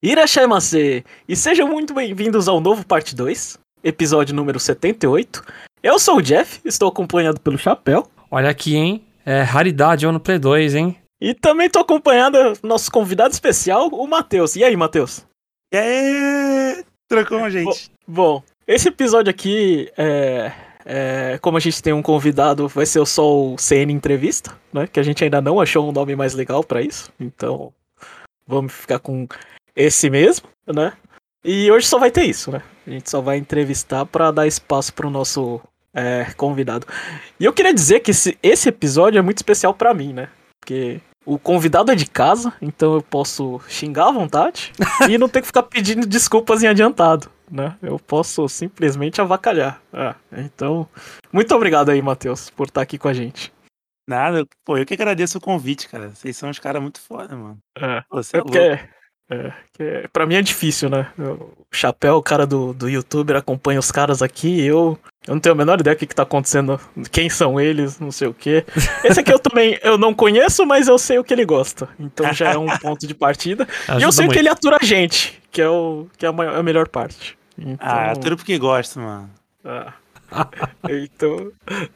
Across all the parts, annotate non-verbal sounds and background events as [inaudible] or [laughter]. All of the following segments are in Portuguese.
Irashaimase! E sejam muito bem-vindos ao novo parte 2, episódio número 78. Eu sou o Jeff, estou acompanhado pelo Chapéu. Olha aqui, hein? É raridade ou no Play 2, hein? E também estou acompanhando nosso convidado especial, o Matheus. E aí, Matheus? E aí? Trocou, gente? Bom, esse episódio aqui, é, é, como a gente tem um convidado, vai ser só o CN Entrevista, né? Que a gente ainda não achou um nome mais legal para isso. Então, vamos ficar com esse mesmo, né? E hoje só vai ter isso, né? A gente só vai entrevistar para dar espaço pro nosso é, convidado. E eu queria dizer que esse, esse episódio é muito especial para mim, né? Porque o convidado é de casa, então eu posso xingar à vontade e não ter que ficar pedindo desculpas em adiantado, né? Eu posso simplesmente avacalhar. Ah, então, muito obrigado aí, Matheus, por estar aqui com a gente. Nada, pô, eu que agradeço o convite, cara. Vocês são uns caras muito foda, mano. É, Você é, é porque é, que pra mim é difícil, né? O Chapéu, o cara do, do youtuber, acompanha os caras aqui eu, eu não tenho a menor ideia do que, que tá acontecendo, quem são eles, não sei o quê. Esse aqui eu também eu não conheço, mas eu sei o que ele gosta. Então já é um [laughs] ponto de partida. Ajuda e eu sei muito. que ele atura a gente, que é, o, que é a, maior, a melhor parte. Então... Ah, atura porque gosta, mano. Ah. [laughs] então,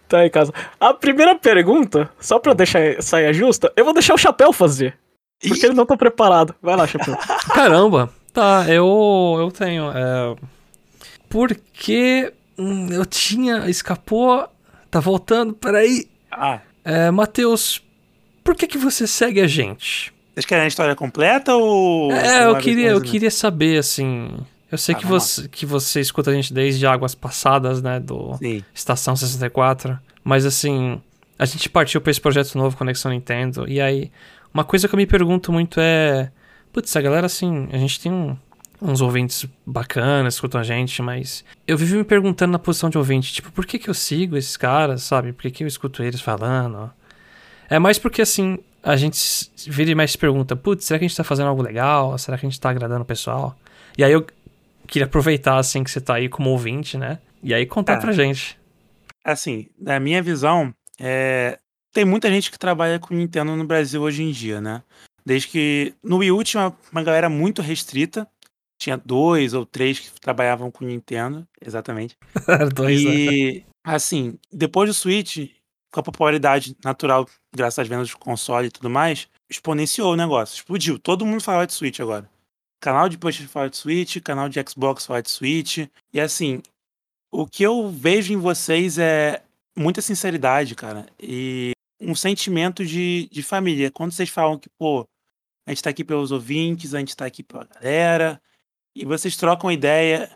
tá aí, casa. A primeira pergunta, só pra deixar sair justa, eu vou deixar o Chapéu fazer. Porque ele não tá preparado. Vai lá, Chapéu. [laughs] Caramba. Tá, eu, eu tenho. É... Porque hum, eu tinha. Escapou. Tá voltando, peraí. Ah. É, Matheus, por que que você segue a gente? Vocês querem a história completa ou. É, eu queria, eu queria saber, assim. Eu sei ah, que, você, que você escuta a gente desde Águas Passadas, né? Do Sim. Estação 64. Mas assim, a gente partiu pra esse projeto novo, Conexão Nintendo. E aí, uma coisa que eu me pergunto muito é. Putz, a galera, assim, a gente tem um, uns ouvintes bacanas, escutam a gente, mas eu vivo me perguntando na posição de ouvinte, tipo, por que que eu sigo esses caras, sabe? Por que que eu escuto eles falando? É mais porque, assim, a gente vira e mais se pergunta, putz, será que a gente tá fazendo algo legal? Será que a gente tá agradando o pessoal? E aí eu queria aproveitar, assim, que você tá aí como ouvinte, né? E aí contar é. pra gente. Assim, na minha visão, é, tem muita gente que trabalha com Nintendo no Brasil hoje em dia, né? Desde que no Wii U tinha uma, uma galera muito restrita. Tinha dois ou três que trabalhavam com Nintendo, exatamente. [laughs] dois, e, né? assim, depois do Switch, com a popularidade natural, graças às vendas do console e tudo mais, exponenciou o negócio. Explodiu. Todo mundo fala de Switch agora. Canal de PlayStation fala de Switch, canal de Xbox fala de Switch. E assim, o que eu vejo em vocês é muita sinceridade, cara. E um sentimento de, de família. Quando vocês falam que, pô, a gente tá aqui pelos ouvintes, a gente tá aqui pela galera, e vocês trocam ideia.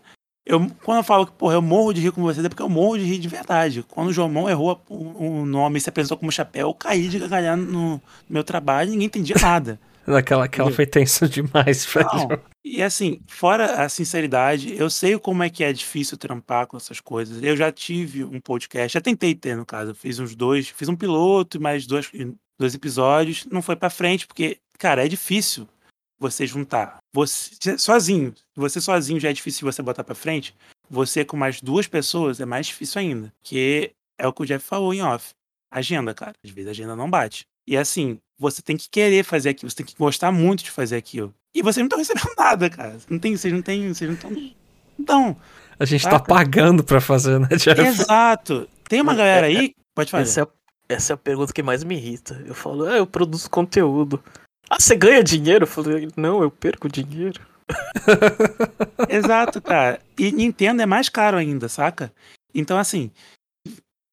Eu, quando eu falo que, porra, eu morro de rir com vocês, é porque eu morro de rir de verdade. Quando o João errou o, o nome e se apresentou como chapéu, eu caí de gargalhar no, no meu trabalho e ninguém entendia nada. Naquela aquela foi tensa [laughs] demais, velho. E assim, fora a sinceridade, eu sei como é que é difícil trampar com essas coisas. Eu já tive um podcast, já tentei ter, no caso. Eu fiz uns dois, fiz um piloto, mais dois, dois episódios. Não foi para frente, porque, cara, é difícil você juntar. Você sozinho. Você sozinho já é difícil você botar para frente. Você com mais duas pessoas é mais difícil ainda. Que é o que o Jeff falou em off. Agenda, cara. Às vezes a agenda não bate. E assim, você tem que querer fazer aquilo, você tem que gostar muito de fazer aquilo. E vocês não estão [laughs] recebendo nada, cara. Não tem, vocês não têm, vocês não estão. Então. A gente saca? tá pagando pra fazer, né, Jeff? Exato. Tem uma galera aí. Pode fazer. Essa é, essa é a pergunta que mais me irrita. Eu falo, ah, eu produzo conteúdo. Ah, você ganha dinheiro? Eu falei, não, eu perco dinheiro. [laughs] Exato, cara. E Nintendo é mais caro ainda, saca? Então, assim,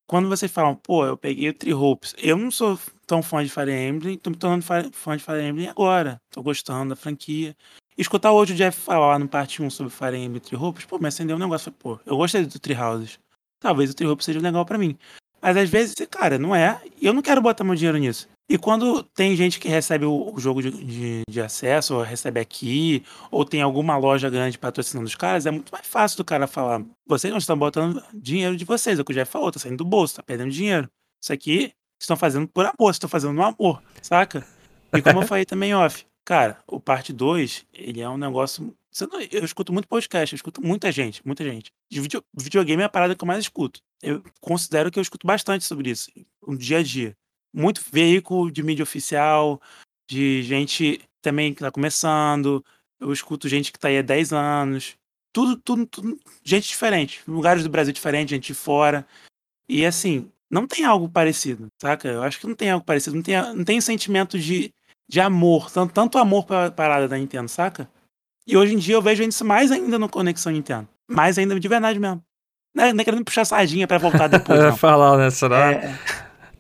quando vocês falam, pô, eu peguei o Tree Hopes, eu não sou tão fã de Fire Emblem, tô me tornando fã de Fire Emblem agora. Tô gostando da franquia. escutar hoje o Jeff falar no parte 1 sobre Fire Emblem e Tree Hopes, pô, me acendeu um negócio. Pô, eu gostei do Tree Houses. Talvez o Tree Hopes seja legal para mim. Mas às vezes, cara, não é. E eu não quero botar meu dinheiro nisso. E quando tem gente que recebe o, o jogo de, de, de, acesso, ou recebe aqui, ou tem alguma loja grande patrocinando os caras, é muito mais fácil do cara falar: vocês não estão botando dinheiro de vocês, é o que o Jeff falou, tá saindo do bolso, tá perdendo dinheiro. Isso aqui estão fazendo por amor, estão fazendo no amor, saca? E como eu [laughs] falei também off, cara, o parte 2, ele é um negócio. Eu escuto muito podcast, eu escuto muita gente, muita gente. De video, videogame é a parada que eu mais escuto. Eu considero que eu escuto bastante sobre isso, no dia a dia muito veículo de mídia oficial, de gente também que está começando. eu escuto gente que tá aí há 10 anos. Tudo, tudo, tudo. Gente diferente. Lugares do Brasil diferentes, gente de fora. E assim, não tem algo parecido, saca? Eu acho que não tem algo parecido. Não tem, não tem sentimento de, de amor. Tanto, tanto amor pela parada da Nintendo, saca? E hoje em dia eu vejo isso mais ainda no Conexão Nintendo. Mais ainda de verdade mesmo. Não é, não é querendo puxar sardinha pra voltar [laughs] depois. Eu ia falar, né? Será? É,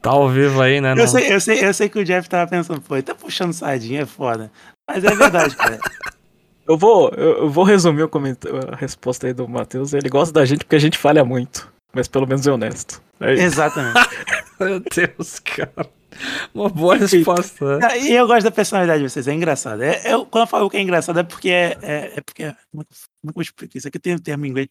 Tá ao vivo aí, né? eu, não? sei, eu, sei, eu sei que o Jeff tava pensando, pô, ele tá puxando sardinha, é foda. Mas é verdade, cara. Eu vou, eu, eu vou resumir o comentário, a resposta aí do Matheus. Ele gosta da gente porque a gente falha muito. Mas pelo menos é honesto. É. Exatamente. [laughs] Meu Deus, cara. Uma boa resposta. né? E eu gosto da personalidade de vocês, é engraçado. É, eu- quando eu falo que é engraçado é porque é, é, é porque. Como é como é eu explico isso? Aqui tem um termo em inglês.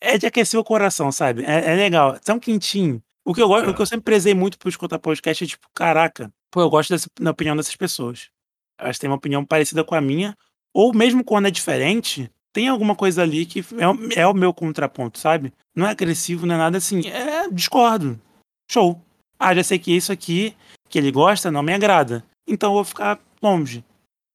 É de aquecer o coração, sabe? É, é legal. É um quentinho. O que, eu gosto, o que eu sempre prezei muito por escutar podcast é tipo, caraca, pô, eu gosto dessa, da opinião dessas pessoas. Elas têm uma opinião parecida com a minha, ou mesmo quando é diferente, tem alguma coisa ali que é, o- é o meu contraponto, sabe? Não é agressivo, não é nada assim. É discordo. Show. Ah, já sei que isso aqui que ele gosta não me agrada. Então eu vou ficar longe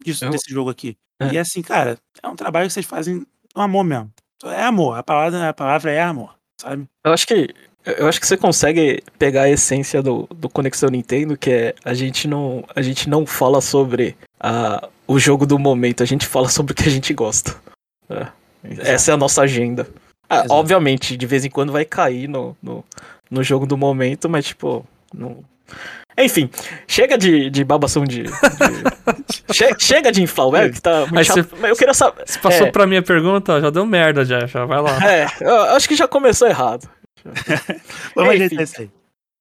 disso, Eu- desse jogo aqui. É. E assim, cara, é um trabalho que vocês fazem com amor mesmo. É amor. A palavra, a palavra é amor, sabe? Eu acho que eu acho que você consegue pegar a essência do, do Conexão Nintendo, que é a gente não a gente não fala sobre a, o jogo do momento, a gente fala sobre o que a gente gosta. É. Essa é a nossa agenda. Ah, obviamente, de vez em quando vai cair no, no, no jogo do momento, mas tipo, não. Enfim, chega de, de babação de. de- [laughs] che- chega de inflar o que tá muito Mas chato. Mas eu queria saber. Você passou É. pra minha pergunta, já deu merda já, já vai lá. É, eu acho que já começou errado. [laughs] Vamos ajeitar isso aí.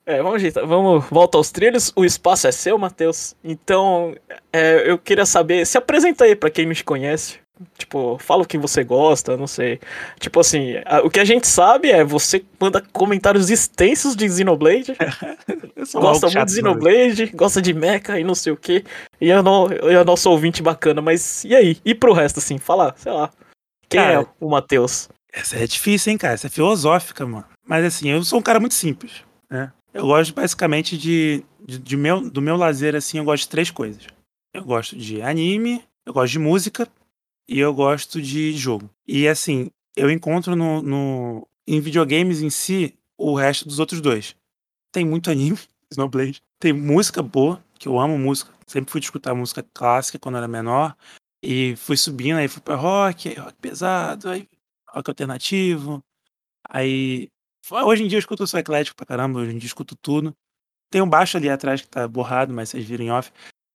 É, vamos ajeitar. Vamos, volta aos trilhos. O espaço é seu, Matheus. Então, é, eu queria saber. Se apresenta aí pra quem não te conhece. Tipo, fala o que você gosta, não sei. Tipo assim, a- o que a gente sabe é você manda comentários extensos de Xenoblade. [laughs] Gosta muito de. Xenoblade, gosta de mecha e não sei o que. E é, no, é nosso ouvinte bacana, mas e aí? E pro resto, assim, fala, sei lá. Quem Cara, é o Matheus? Essa é difícil, hein, cara? Essa é filosófica, mano. Mas assim, eu sou um cara muito simples, né? Eu gosto basicamente de, de, de meu, do meu lazer, assim, eu gosto de três coisas. Eu gosto de anime, eu gosto de música e eu gosto de jogo. E assim, eu encontro no, no, em videogames em si o resto dos outros dois. Tem muito anime, [laughs] Snowblade. Tem música boa, que eu amo música. Sempre fui escutar música clássica quando era menor. E fui subindo, aí fui pra rock, rock pesado, aí rock alternativo. Aí. Hoje em dia eu escuto só eclético pra caramba, hoje em dia eu escuto tudo. Tem um baixo ali atrás que tá borrado, mas vocês viram em off.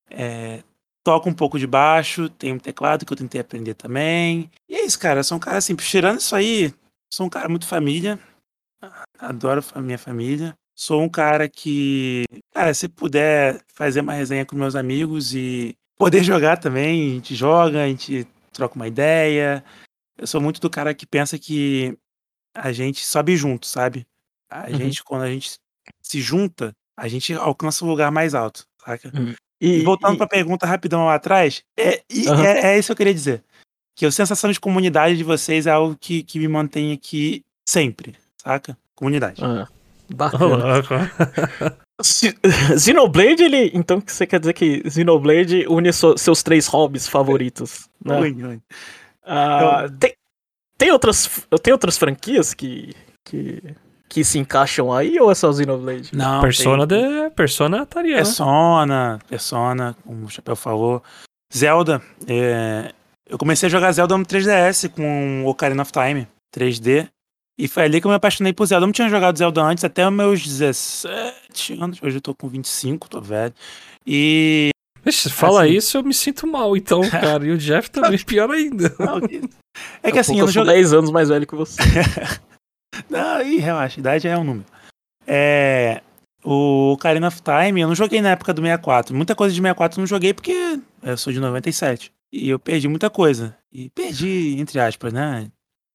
É, toco um pouco de baixo, tem um teclado que eu tentei aprender também. E é isso, cara. Eu sou um cara assim, tirando isso aí, sou um cara muito família. Adoro a minha família. Sou um cara que, cara, se puder fazer uma resenha com meus amigos e poder jogar também, a gente joga, a gente troca uma ideia. Eu sou muito do cara que pensa que a gente sobe junto, sabe? A Uhum. gente, quando a gente se junta, a gente alcança um lugar mais alto, saca? E, E voltando e- pra pergunta rapidão lá atrás, é, e Aham. é, é isso que eu queria dizer. Que a sensação de comunidade de vocês é algo que, que me mantém aqui sempre, saca? Comunidade. Ah, bacana. [laughs] Xenoblade, ele. Então você quer dizer que Xenoblade une so- seus três hobbies favoritos. Né? Ruim, ruim. Ah, tem, tem, outras, tem outras franquias que, que, que se encaixam aí ou é só Xenoblade? Não, Persona, tem- de... Persona estaria, né? Persona, Persona, como o Chapéu falou. Zelda, é, eu comecei a jogar Zelda no 3DS com Ocarina of Time, 3D. E foi ali que eu me apaixonei por Zelda. Eu não tinha jogado Zelda antes, até meus 17 anos. Hoje eu tô com 25, tô velho. E. Vixe, fala Assim. isso, eu me sinto mal, então, [laughs] cara. E o Jeff também, pior ainda. É que assim, eu eu não sou joguei. 10 anos mais velho que você. [laughs] Não, ih, relaxa, idade é um número. É. O Ocarina of Time, eu não joguei na época do 64. Muita coisa de 64 eu não joguei porque eu sou de 97. E eu perdi muita coisa. E perdi, entre aspas, né?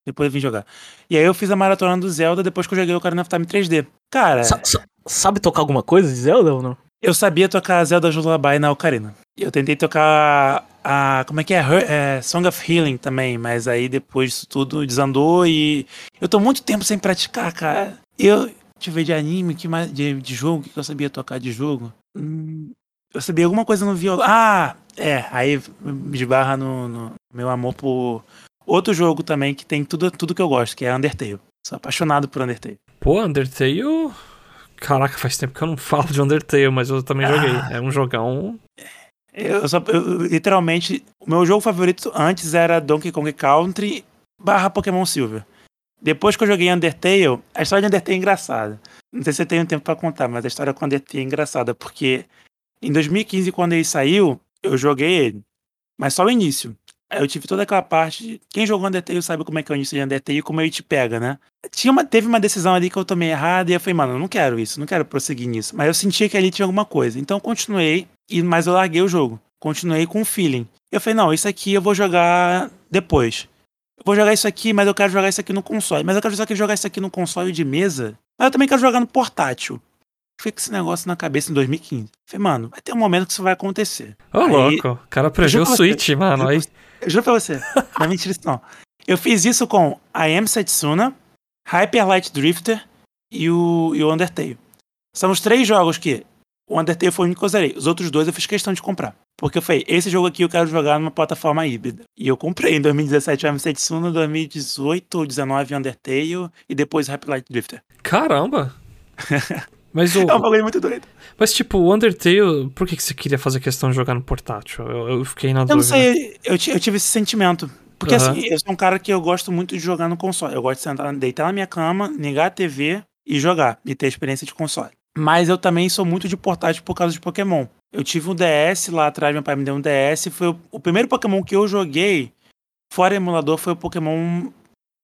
Depois eu vim jogar. E aí eu fiz a maratona do Zelda depois que eu joguei o Ocarina of Time 3D. Cara, Sa- sa- sabe tocar alguma coisa de Zelda ou não? Eu sabia tocar Zelda Lullaby na Ocarina. Eu tentei tocar a. Como é que é? Her- é? Song of Healing também, mas aí depois disso tudo desandou e. Eu tô muito tempo sem praticar, cara. Eu. Deixa eu ver de anime, que mais, de, de jogo, o que eu sabia tocar de jogo? Hum, Eu sabia alguma coisa no violão. Ah, é. Aí me esbarra no, no meu amor por outro jogo também que tem tudo, tudo que eu gosto, que é Undertale. Sou apaixonado por Undertale. Pô, Undertale. Caraca, faz tempo que eu não falo de Undertale, mas eu também joguei. Ah. É um jogão. Eu, só, eu, literalmente, o meu jogo favorito antes era Donkey Kong Country barra Pokémon Silver. Depois que eu joguei Undertale, a história de Undertale é engraçada. Não sei se eu tenho tempo pra contar, mas a história com Undertale é engraçada, porque em 2015, quando ele saiu, eu joguei ele, mas só o início. Eu tive toda aquela parte. Quem jogou Undertale sabe como é que é o início de Undertale e como ele te pega, né? Tinha uma, teve uma decisão ali que eu tomei errada e eu falei, mano, eu não quero isso, não quero prosseguir nisso. Mas eu sentia que ali tinha alguma coisa. Então eu continuei, e, mas eu larguei o jogo. Continuei com o feeling. Eu falei, não, isso aqui eu vou jogar depois. Eu vou jogar isso aqui, mas eu quero jogar isso aqui no console. Mas eu quero jogar isso aqui no console de mesa. Mas eu também quero jogar no portátil. Fiquei com esse negócio na cabeça em 2015. Falei, mano, vai ter um momento que isso vai acontecer. Ô, Aí- louco. O cara previu o Juro Switch, você. mano. Aí, Eu juro pra você. [laughs] Não é mentira isso, não. Eu fiz isso com I Am Setsuna, Hyper Light Drifter e o, e o Undertale. São os três jogos que o Undertale foi o único que eu zerei. Os outros dois eu fiz questão de comprar. Porque eu falei, esse jogo aqui eu quero jogar numa plataforma híbrida. E eu comprei em 2017 o I Am Setsuna, 2018 ou 2019 Undertale e depois Hyper Light Drifter. caramba. [laughs] Mas o. É um bagulho muito doido. Mas, tipo, o Undertale, por que, que você queria fazer questão de jogar no portátil? Eu, eu fiquei na Eu não dúvida. sei, eu, eu tive esse sentimento. Porque Aham. assim, eu sou um cara que eu gosto muito de jogar no console. Eu gosto de sentar, deitar na minha cama, ligar a TV e jogar, e ter experiência de console. Mas eu também sou muito de portátil por causa de Pokémon. Eu tive um DS lá atrás, meu pai me deu um DS. Foi o, o primeiro Pokémon que eu joguei, fora emulador, foi o Pokémon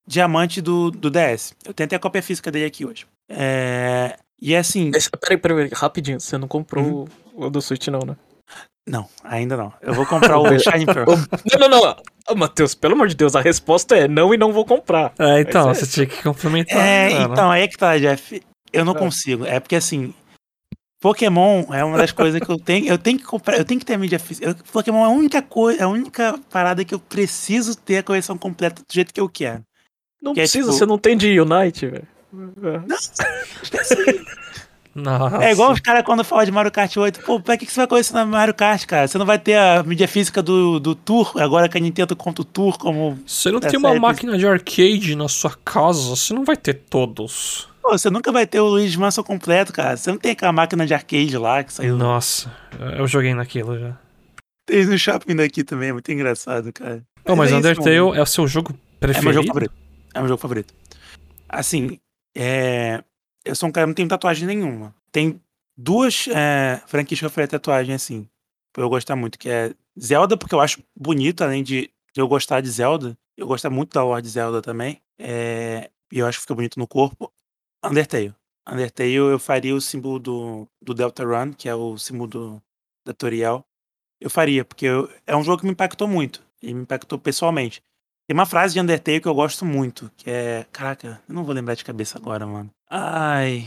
Diamante do, do DS. Eu tenho até a cópia física dele aqui hoje. É, e assim, Esse- Peraí, peraí, peraí, rapidinho. Você não comprou Uhum. o do Switch, não, né? não, ainda não. Eu vou comprar o [laughs] Shiny Pearl. Não, não, não. Ô, Matheus, pelo amor de Deus, a resposta é não e não vou comprar. É, então, Mas é- você tinha que complementar. É, então, aí é que tá, Jeff. Eu não É. consigo. É porque assim. Pokémon é uma das coisas que eu tenho. Eu tenho que comprar. Eu tenho que ter a mídia física. Eu- Pokémon é a única coisa, a única parada que eu preciso ter a coleção completa do jeito que eu quero. Não Que é precisa, tipo- você não tem de Unite, velho. Nossa. É igual os caras quando falam de Mario Kart 8. Pô, pra que que você vai colecionar Mario Kart, cara? Você não vai ter a mídia física do, do Tour, agora que a Nintendo conta o Tour como. Você não Essa tem uma é- máquina de arcade na sua casa, você não vai ter todos. Pô, você nunca vai ter o Luigi Mansion completo, cara. Você não tem aquela máquina de arcade lá que saiu. Nossa, eu joguei naquilo já. Tem no shopping daqui também, é muito engraçado, cara. Não, mas é isso, Undertale mano. é o seu jogo É preferido? meu jogo favorito. É meu jogo favorito. Assim, é... eu sou um cara que não tenho tatuagem nenhuma. Tem duas é, franquias que eu farei tatuagem, assim, pra eu gostar muito, que é Zelda, porque eu acho bonito, além de eu gostar de Zelda. Eu gosto muito da lore de Zelda também. É... E eu acho que fica bonito no corpo. Undertale. Undertale eu faria o símbolo do, do Delta Run, que é o símbolo do, da Toriel. Eu faria, porque eu- é um jogo que me impactou muito. E me impactou pessoalmente. Tem uma frase de Undertale que eu gosto muito, que é. Caraca, eu não vou lembrar de cabeça agora, mano. Ai.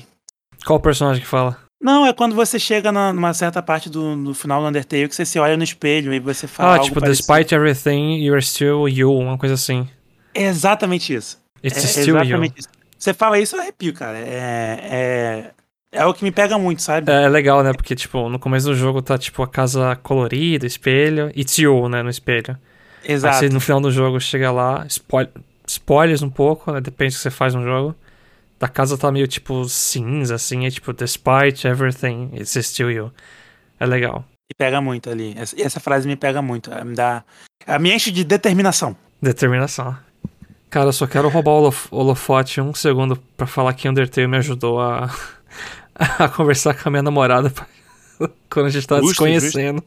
Qual o personagem que fala? Não, é quando você chega na- numa certa parte do, do final do Undertale que você se olha no espelho e você fala. ah, tipo, parecido. despite everything, you're still you, uma coisa assim. É exatamente isso. It's é still you. exatamente isso. Você fala isso, eu arrepio, cara. É, é, é o que me pega muito, sabe? É legal, né? Porque, tipo, no começo do jogo tá, tipo, a casa colorida, espelho, it's you, né, no espelho. Aí Exato. você, no final do jogo, chega lá, spoil- spoilers um pouco, né? Depende do que você faz no jogo. Da casa tá meio, tipo, cinza, assim, é tipo, despite everything, it's still you. É legal. Me pega muito ali. Essa, essa frase me pega muito. ela Me dá. ela Me enche de determinação. Determinação. Cara, eu só quero roubar o holof- holofote um segundo pra falar que Undertale me ajudou a, [laughs] a conversar com a minha namorada [laughs] quando a gente tava Justo, se conhecendo.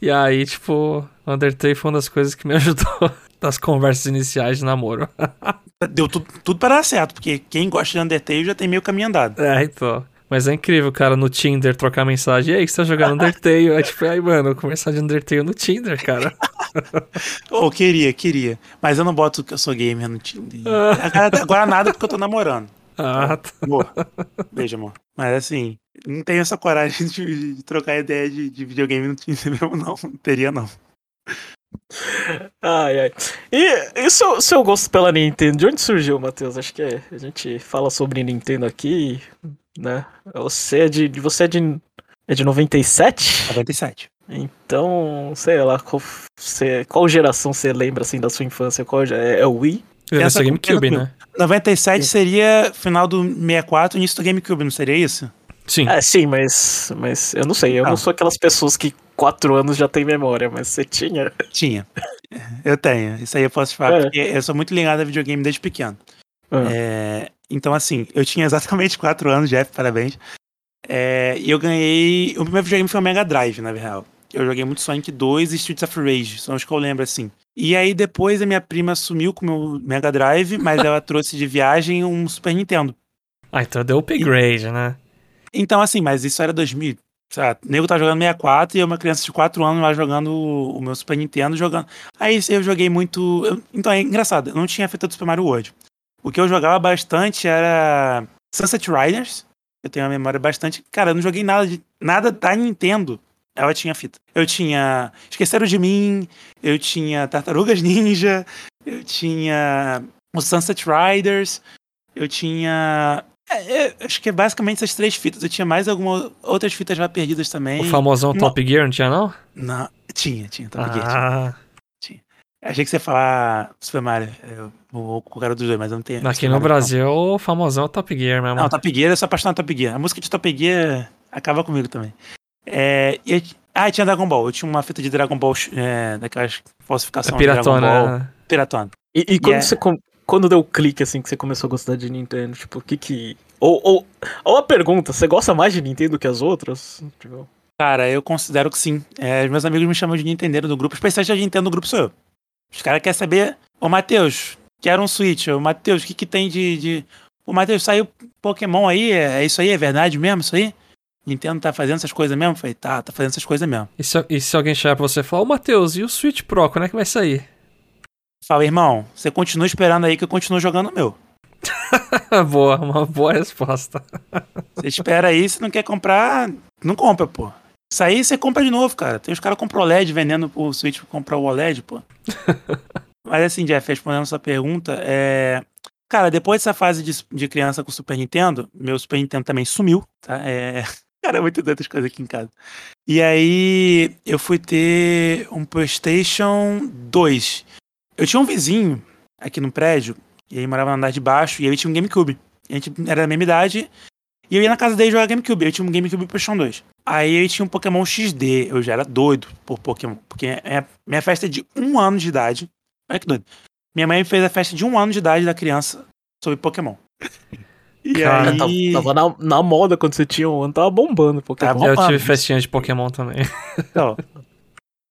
E aí, tipo, Undertale foi uma das coisas que me [laughs] ajudou nas conversas iniciais de namoro. Deu tudo, tudo para dar certo, porque quem gosta de Undertale já tem meio caminho andado. É, então. Mas é incrível, cara, no Tinder trocar mensagem. E aí, que você tá jogando Undertale? É tipo, ai, mano, conversar de Undertale no Tinder, cara. [laughs] Oh, queria, queria. Mas eu não boto que eu sou gamer no Tinder. Agora, agora nada porque eu tô namorando. Ah, tá. Amor. Beijo, amor. Mas assim, não tenho essa coragem de, de trocar ideia de, de videogame no Tinder mesmo, não. Não teria, não. Ai, ai. E, e o seu, seu gosto pela Nintendo, de onde surgiu, Matheus? Acho que é, a gente fala sobre Nintendo aqui, né? Você é de, você é de É de 97? 97. Então, sei lá, qual, você, qual geração você lembra assim da sua infância? Qual, é, é o Wii? Deve Essa ser GameCube, né? 97 seria final do 64, início do GameCube, não seria isso? Sim. É, sim, mas, mas eu não sei, eu Ah. não sou aquelas pessoas que quatro anos já tem memória, mas você tinha. Tinha. Eu tenho. Isso aí eu posso te falar, É. porque eu sou muito ligado a videogame desde pequeno. Ah. É, então, assim, eu tinha exatamente [laughs] 4 anos, Jeff, parabéns. É, e eu ganhei. O primeiro videogame foi o Mega Drive, na real. Eu joguei muito Sonic 2 e Streets of Rage, são os que eu lembro, assim. E aí depois a minha prima sumiu com o meu Mega Drive, mas ela trouxe de viagem um Super Nintendo. Ah, então deu upgrade, né? Então, assim, mas isso era 2000. Sabe? O nego tá jogando 64 e eu, uma criança de 4 anos lá jogando o meu Super Nintendo, jogando. Aí eu joguei muito. Então é engraçado, eu não tinha fita do Super Mario World. O que eu jogava bastante era Sunset Riders. Eu tenho uma memória bastante. Cara, eu não joguei nada de nada da Nintendo. Ela tinha fita. Eu tinha Esqueceram de Mim, eu tinha Tartarugas Ninja, eu tinha o Sunset Riders, eu tinha. É, é, acho que é basicamente essas três fitas. Eu tinha mais algumas outras fitas já perdidas também. O famosão Não. Top Gear, não tinha, não? Não, tinha, tinha. Top Gear, tinha. Ah, Achei que você ia falar Super Mario, eu, o, o cara dos dois, mas eu não tenho. aqui no Brasil, o famosão é o Top Gear mesmo. Não, não Top Gear, eu sou apaixonado por Top Gear. A música de Top Gear acaba comigo também. É, e eu- ah, tinha Dragon Ball. Eu tinha uma fita de Dragon Ball, é, daquelas é falsificações de Dragon Ball. piratona. né? Piratona. E, e quando Yeah. você com- quando deu o clique assim que você começou a gostar de Nintendo, tipo, o que que ou, ou, ou a pergunta, você gosta mais de Nintendo que as outras? Tipo, Cara, eu considero que sim. É, os meus amigos me chamam de Nintendo do grupo. Os especialistas de Nintendo do grupo sou eu. Os caras querem saber, ô Matheus, quero um Switch. Ô Matheus, o que, que tem de. de... Ô Matheus, saiu Pokémon aí? É, é isso aí? É verdade mesmo isso aí? Nintendo tá fazendo essas coisas mesmo? Eu falei, tá, tá fazendo essas coisas mesmo. E se, e se alguém chegar pra você e falar, ô Matheus, e o Switch Pro, quando é que vai sair? Fala, irmão, você continua esperando aí que eu continuo jogando o meu. [laughs] boa, uma boa resposta. Você espera aí, se não quer comprar, não compra, pô. Isso aí você compra de novo, cara. Tem os caras que compram OLED vendendo o Switch pra comprar o OLED, pô. [laughs] Mas assim, Jeff, respondendo a sua pergunta, é. Cara, depois dessa fase de, de criança com Super Nintendo, meu Super Nintendo também sumiu, tá? É. [laughs] Cara, é muito doido as coisas aqui em casa. E aí eu fui ter um PlayStation 2. Eu tinha um vizinho aqui no prédio, e ele morava no andar de baixo, e ele tinha um GameCube. A gente era da mesma idade, e eu ia na casa dele jogar GameCube. Eu tinha um GameCube e PlayStation 2. Aí ele tinha um Pokémon XD. Eu já era doido por Pokémon. Porque é minha festa é de um ano de idade. Olha que doido. Minha mãe fez a festa de um ano de idade da criança sobre Pokémon. [laughs] E Cara, aí. tava, tava na, na moda quando você tinha um ano, tava bombando Pokémon. Tava Eu bombando. tive festinha de Pokémon também. Então,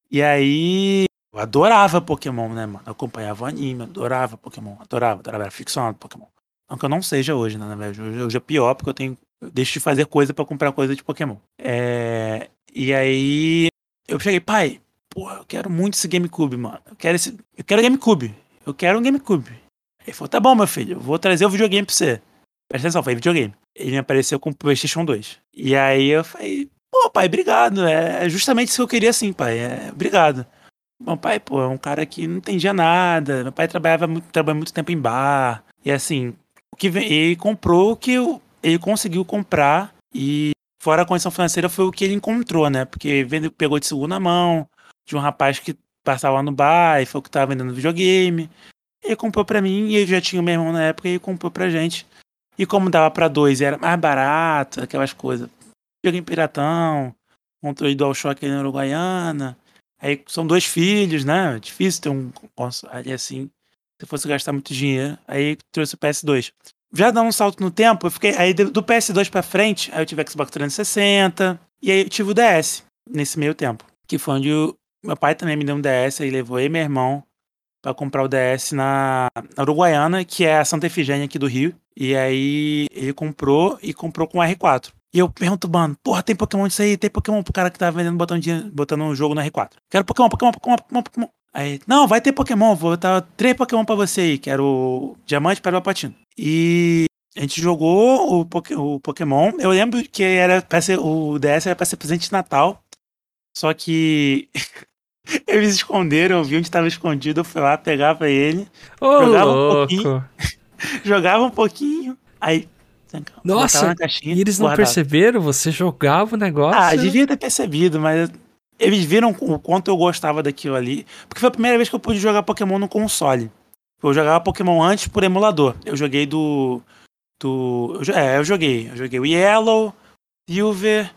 e aí. Eu adorava Pokémon, né, mano? Eu acompanhava anime, adorava Pokémon. Adorava, adorava. Era ficcionado Pokémon. Não que eu não seja hoje, né, na verdade. Hoje, é pior, porque eu tenho. Eu deixo de fazer coisa pra comprar coisa de Pokémon. É. E aí. Eu cheguei, pai, porra, eu quero muito esse GameCube, mano. Eu quero esse. Eu quero GameCube. Eu quero um GameCube. Ele falou, tá bom, meu filho, eu vou trazer o videogame pra você. Presta atenção, foi videogame. Ele me apareceu com o PlayStation 2. E aí eu falei, pô, pai, obrigado. É justamente isso que eu queria, assim, pai. É, obrigado. Meu pai, pô, é um cara que não entendia nada. Meu pai trabalhava muito, trabalhou muito tempo em bar. E assim, o que vem, ele comprou o que eu- ele conseguiu comprar. E fora a condição financeira foi o que ele encontrou, né? Porque vende- pegou de segunda mão de um rapaz que passava lá no bar e foi o que tava vendendo videogame. Ele comprou pra mim e eu já tinha o meu irmão na época e ele comprou pra gente. E como dava pra dois era mais barato, aquelas coisas. Joguei piratão, controle DualShock ali na Uruguaiana. Aí são dois filhos, né? Difícil ter um console assim. Se fosse gastar muito dinheiro. Aí trouxe o PS2. Já dando um salto no tempo, eu fiquei. Aí do PS2 pra frente, aí eu tive Xbox 360. E aí eu tive o DS nesse meio tempo. Que foi onde o meu pai também me deu um DS, aí levou e meu irmão pra comprar o DS na, na Uruguaiana, que é a Santa Efigênia aqui do Rio. E aí ele comprou e comprou com o R4. E eu pergunto, mano, porra, tem Pokémon disso aí? Tem Pokémon pro cara que tava vendendo, botando, dinheiro, botando um jogo no R4. Quero Pokémon, Pokémon, Pokémon, Pokémon, Pokémon. Aí, não, vai ter Pokémon, vou botar três Pokémon pra você aí, que era o Diamante, Pérola Platino. E a gente jogou o, Poké- o Pokémon. Eu lembro que era pra ser, o DS era pra ser presente de Natal. Só que [laughs] eles esconderam, eu vi onde estava escondido, eu fui lá pegar pra ele, Ô, Jogava um louco. pouquinho. [laughs] jogava um pouquinho, aí Nossa, caixinha, e eles não guardava. perceberam? Você jogava o negócio. Ah, devia ter percebido, mas eles viram o quanto eu gostava daquilo ali. Porque foi a primeira vez que eu pude jogar Pokémon no console. Eu jogava Pokémon antes por emulador. Eu joguei do. do é, eu joguei. Eu joguei o Yellow, Silver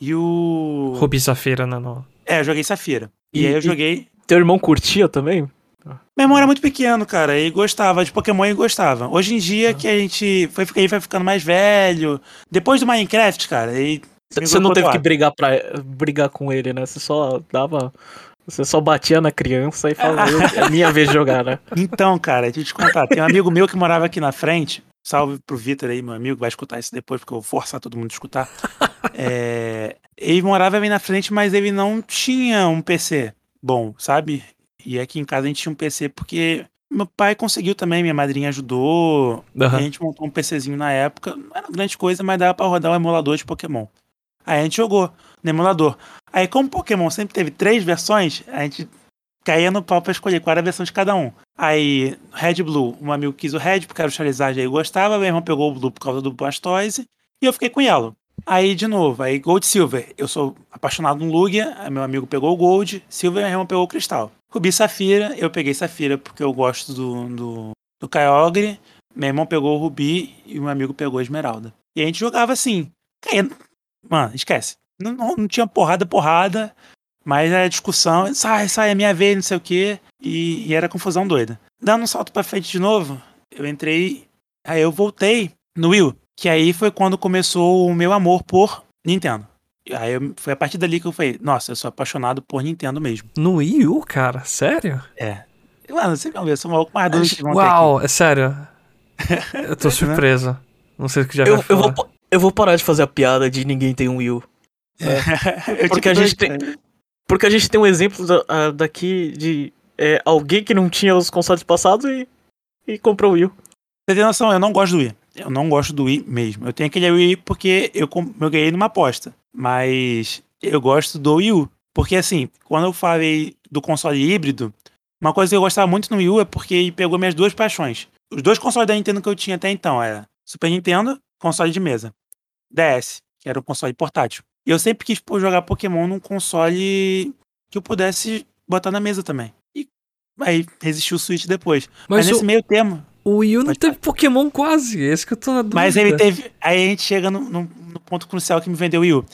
e o. Rubi Safira, né? No... É, eu joguei Safira. E, E- aí eu joguei. Teu irmão curtia também? Meu irmão era muito pequeno, cara, e gostava de Pokémon e gostava. Hoje em dia Ah. que a gente foi, ele vai ficando mais velho. Depois do Minecraft, cara, ele. Você não teve que brigar, pra, brigar com ele, né? Você só dava. Você só batia na criança e falava, "Eu- é minha vez de jogar, né? [laughs] Então, cara, deixa eu te contar. Tem um amigo meu que morava aqui na frente. Salve pro Vitor aí, meu amigo, vai escutar isso depois, porque eu vou forçar todo mundo a escutar. [laughs] É, ele morava ali na frente, mas ele não tinha um PC bom, sabe? E aqui em casa a gente tinha um PC porque meu pai conseguiu também, minha madrinha ajudou. Aham. A gente montou um PCzinho na época. Não era grande coisa, mas dava pra rodar o emulador de Pokémon. Aí a gente jogou no emulador. Aí, como Pokémon sempre teve três versões, a gente caía no pau pra escolher qual era a versão de cada um. Aí, Red Blue, um amigo quis o Red, porque era o Charizard aí gostava, meu irmão pegou o Blue por causa do Blastoise, e eu fiquei com o Yellow. Aí, de novo, aí Gold Silver, eu sou apaixonado no Lugia, meu amigo pegou o Gold, Silver, meu irmão pegou o Cristal. Rubi Safira, eu peguei Safira porque eu gosto do, do, do Kyogre, meu irmão pegou o Rubi e meu amigo pegou a Esmeralda. E a gente jogava assim, caía... Mano, esquece. Não, não, não tinha porrada, porrada, mas era discussão, sai, sai, é minha vez, não sei o quê. E, e era confusão doida. Dando um salto pra frente de novo, eu entrei. Aí eu voltei no Wii. U, Que aí foi quando começou o meu amor por Nintendo. E Aí eu- foi a partir dali que eu falei, nossa, eu sou apaixonado por Nintendo mesmo. No Wii U, cara? Sério? É. Mano, vocês vão ver, eu sou o maluco mais doido que vão ter aqui. Uau, é sério. [laughs] Eu tô surpreso. Não sei o que já Eu, vai eu, vou, eu vou parar de fazer a piada de ninguém tem um Wii U. [laughs] Eu Porque tipo a gente tem-. Porque a gente tem um exemplo da- ah, daqui de é, alguém que não tinha os consoles passados e, e comprou o Wii U. Você tem noção, eu não gosto do Wii. Eu não gosto do Wii mesmo. Eu tenho aquele Wii porque eu, eu ganhei numa aposta. Mas eu gosto do Wii U. Porque assim, quando eu falei do console híbrido, uma coisa que eu gostava muito no Wii U é porque pegou minhas duas paixões. Os dois consoles da Nintendo que eu tinha até então era Super Nintendo, console de mesa. DS, que era um console portátil. E eu sempre quis pô, jogar Pokémon num console que eu pudesse botar na mesa também. E aí resistiu o Switch depois. Mas, Mas nesse o, meio termo, o Wii U não teve Pokémon quase. Esse que eu tô na dúvida. Mas ele teve. Aí a gente chega no, no- no ponto crucial que me vendeu o Wii U.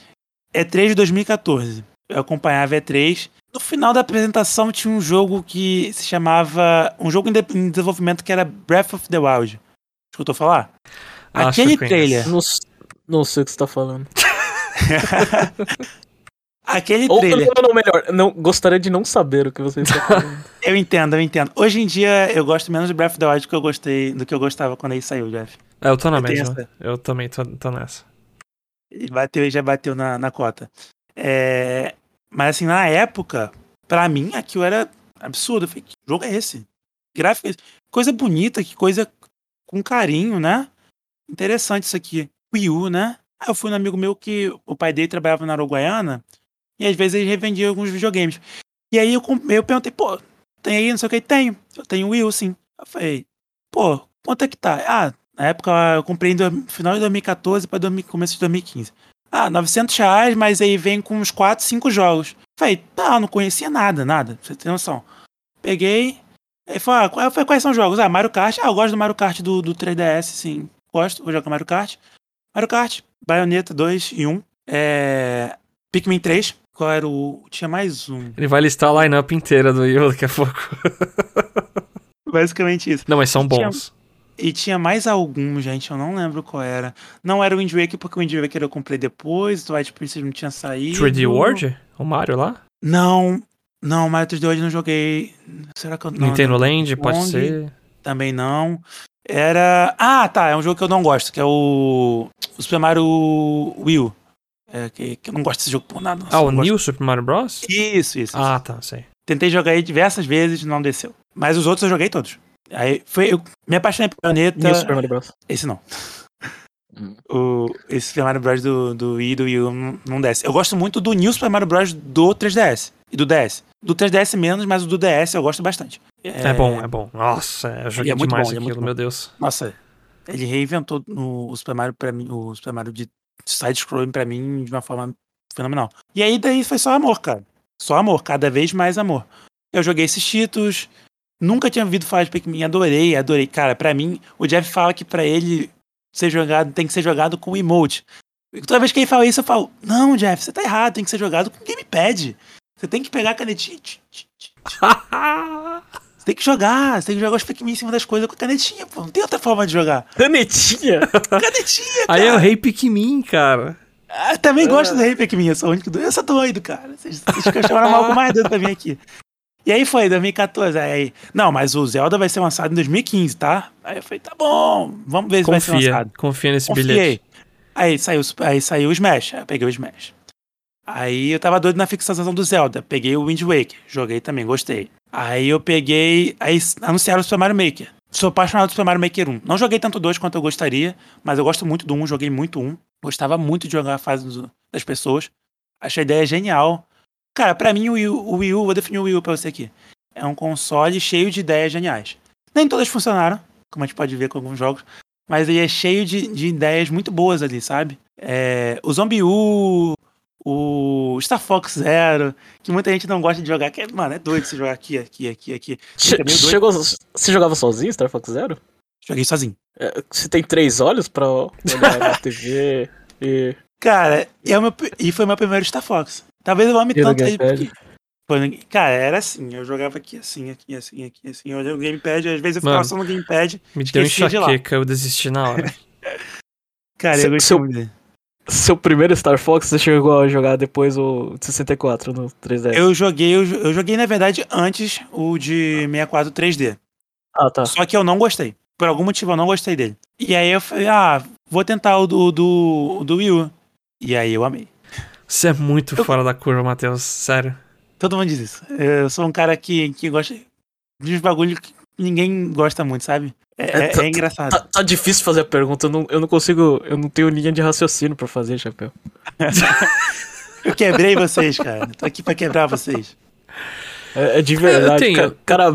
E3 de 2014. Eu acompanhava E3. No final da apresentação tinha um jogo que se chamava. Um jogo em, de- em desenvolvimento que era Breath of the Wild. Escutou falar? Acho Aquele trailer. Não, não sei o que você tá falando. [laughs] Aquele Ou trailer. não, não, melhor, não, gostaria de não saber o que você está falando. [laughs] Eu entendo, eu entendo. Hoje em dia eu gosto menos de Breath of the Wild do que eu gostei, do que eu gostava quando ele saiu, Jeff. É, eu tô na Eu mesma. Eu também tô, tô nessa. Bateu e já bateu na, na cota. É, mas assim, na época, pra mim, aquilo era absurdo. Eu falei, que jogo é esse? Gráfico é esse? Coisa bonita, que coisa com carinho, né? Interessante isso aqui. Wii U, né? Aí eu fui um amigo meu que o pai dele trabalhava na Uruguaiana e às vezes ele revendia alguns videogames. E aí eu, eu perguntei, pô, tem aí, não sei o que, tenho. Eu tenho Wii U, sim. Eu falei, pô, quanto é que tá? Ah, na época eu comprei no final de 2014 para começo de 2015. Ah, 900 reais, mas aí vem com uns 4, 5 jogos. Falei, tá, não conhecia nada, nada, pra você ter noção. Peguei, aí falou, ah, qual- falei, quais são os jogos? Ah, Mario Kart, ah, eu gosto do Mario Kart do, do 3DS, sim, gosto, vou jogar Mario Kart. Mario Kart, Bayonetta 2 e 1, é... Pikmin 3, qual era o... tinha mais um, Ele vai listar a line-up inteira do Wii U daqui a pouco. [laughs] basicamente isso. Não, mas são Tinha- bons. E tinha mais algum, gente, eu não lembro qual era. Não era o Wind Waker, porque o Wind Waker eu comprei depois, o Twilight Princess não tinha saído. 3D World? O Mario lá? Não, não, Mario 3D World eu não joguei. Será que eu não? Nintendo não, Land, pode Long. ser. Também não. Era. Ah, tá, é um jogo que eu não gosto, que é o. O Super Mario Wii. É, que, que eu não gosto desse jogo por nada. Ah, o não gosto. New Super Mario Bros? Isso, isso. Ah, tá, sei. Tentei jogar ele diversas vezes, não desceu. Mas os outros eu joguei todos. Aí foi. Eu me apaixonei por Planeta. New Super Mario Bros. Esse não. Hum. O, esse Super Mario Bros. do, do Wii e do Wii U não, não desce. Eu gosto muito do New Super Mario Bros. do 3DS e do DS. Do 3DS menos, mas o do DS eu gosto bastante. É, bom, é bom. Nossa, eu joguei é muito demais bom, é muito aquilo, bom. meu Deus. Nossa, Ele reinventou no, o Super Mario para mim, o Super Mario de side-scrolling pra mim de uma forma fenomenal. E aí daí foi só amor, cara. Só amor, cada vez mais amor. Eu joguei esses títulos, nunca tinha ouvido falar de Pikmin, adorei, adorei. Cara, pra mim, o Jeff fala que pra ele ser jogado, tem que ser jogado com emote. Toda vez que ele fala isso, eu falo, não, Jeff, você tá errado, tem que ser jogado com gamepad. Você tem que pegar a canetinha. [laughs] Você tem que jogar, você tem que jogar os Pikmin em cima das coisas com canetinha, pô. Não tem outra forma de jogar. Canetinha? Canetinha, cara. Aí é o Rei Pikmin, cara. Ah, também gosto do Rei Pikmin, eu sou o único doido. Eu sou doido, cara. Vocês, vocês chamaram algo mais doido pra mim aqui. E aí foi, 2014. Aí, não, mas o Zelda vai ser lançado em 2015, tá? Aí eu falei, tá bom, vamos ver se confia, vai ser lançado. Confia nesse Confiei. bilhete. Aí saiu, aí saiu o Smash, aí eu peguei o Smash. Aí eu tava doido na fixação do Zelda, peguei o Wind Waker, joguei também, gostei. Aí eu peguei, aí anunciaram o Super Mario Maker. Sou apaixonado do Super Mario Maker 1. Não joguei tanto dois quanto eu gostaria, mas eu gosto muito do 1, joguei muito um. Gostava muito de jogar a fase das pessoas. Achei a ideia genial. Cara, pra mim o Wii, U, o Wii U, vou definir o Wii U pra você aqui. É um console cheio de ideias geniais. Nem todas funcionaram, como a gente pode ver com alguns jogos, mas ele é cheio de, de ideias muito boas ali, sabe? É, o Zombie U, o Star Fox Zero, que muita gente não gosta de jogar, que é, mano, é doido você jogar aqui, aqui, aqui, aqui. Che- doido. chegou, você jogava sozinho, Star Fox Zero? Joguei sozinho. É, Você tem três olhos pra olhar na TV [laughs] e. Cara, é meu, e foi meu primeiro Star Fox. Talvez eu ame tanto ele gamepad? porque... Cara, era assim, eu jogava aqui, assim, aqui, assim, aqui, assim. Eu olhava o gamepad, às vezes eu ficava Mano, só no gamepad. Me deu Esqueci de lá. enxaqueca, eu desisti na hora. [laughs] Cara, Se- eu gostei seu- muito. Seu primeiro Star Fox, você chegou a jogar depois o de 64 no 3DS. Eu joguei, eu, eu joguei, na verdade, antes o de 64 3D. Ah, tá. Só que eu não gostei. Por algum motivo eu não gostei dele. E aí eu falei, ah, vou tentar o do, do, o do Wii U. E aí eu amei. Você é muito Eu- fora da curva, Matheus. Sério. Todo mundo diz isso. Eu sou um cara que, que gosta de uns bagulho que ninguém gosta muito, sabe? É, É, é- tá- é engraçado. Tá, tá difícil fazer a pergunta, eu não, eu não consigo. Eu não tenho linha de raciocínio pra fazer, Chapéu. [laughs] Eu quebrei vocês, cara. Tô aqui pra quebrar vocês. É, é de verdade. tenho- Cara, cara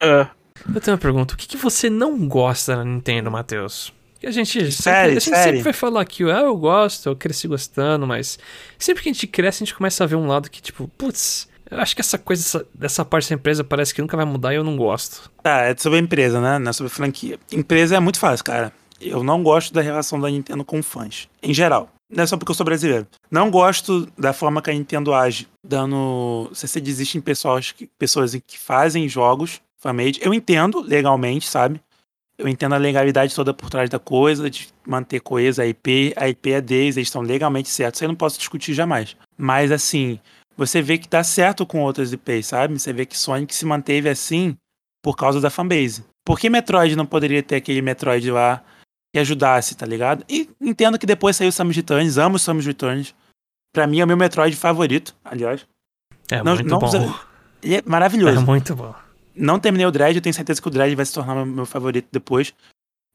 é, Eu tenho uma pergunta. O que, que você não gosta na Nintendo, Matheus? Que a gente, sempre, Série, a gente série. sempre vai falar que ah, eu gosto, eu cresci gostando, mas sempre que a gente cresce, a gente começa a ver um lado que, tipo, putz, eu acho que essa coisa, essa- dessa parte da empresa parece que nunca vai mudar e eu não gosto. Tá, é sobre a empresa, né? Não é sobre franquia. Empresa é muito fácil, cara. Eu não gosto da relação da Nintendo com fãs. Em geral. Não é só porque eu sou brasileiro. Não gosto da forma que a Nintendo age, dando. Se você desiste em pessoas que, pessoas que fazem jogos fan-made. Eu entendo legalmente, sabe? Eu entendo a legalidade toda por trás da coisa, de manter coesa a IP. A IP é deles, eles estão legalmente certos. Isso eu não posso discutir jamais. Mas, assim, você vê que dá certo com outras IPs, sabe? Você vê que Sonic se manteve assim por causa da fanbase. Por que Metroid não poderia ter aquele Metroid lá que ajudasse, tá ligado? E entendo que depois saiu Samus Returns, amo Samus Returns. Pra mim é o meu Metroid favorito, aliás. É Não- muito não bom. precisa- Ele é É maravilhoso. muito bom. Não terminei o Dread, eu tenho certeza que o Dread vai se tornar meu- favorito depois.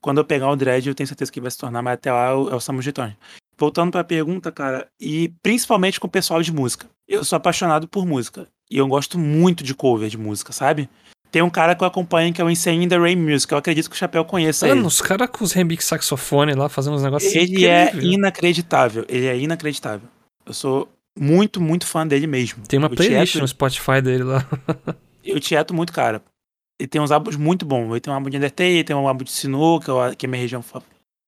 Quando eu pegar o Dread, eu tenho certeza que vai se tornar, mas até lá é o, é o Samus Returns. Voltando pra pergunta, cara, e principalmente com o pessoal de música. Eu sou apaixonado por música. E eu gosto muito de cover de música, sabe? Tem um cara que eu acompanho que é o Insane in the Rain Music. Eu acredito que o Chapéu conheça Mano, ele. os caras com os remix saxofone lá fazendo uns negócios Ele é inacreditável. Ele é inacreditável. Eu sou muito, muito fã dele mesmo. Tem uma Eu playlist tieto- no Spotify dele lá. [laughs] Eu tieto muito, cara. Ele tem uns álbuns muito bons. Ele tem um álbum de Undertale, tem um álbum de que, eu- que é minha região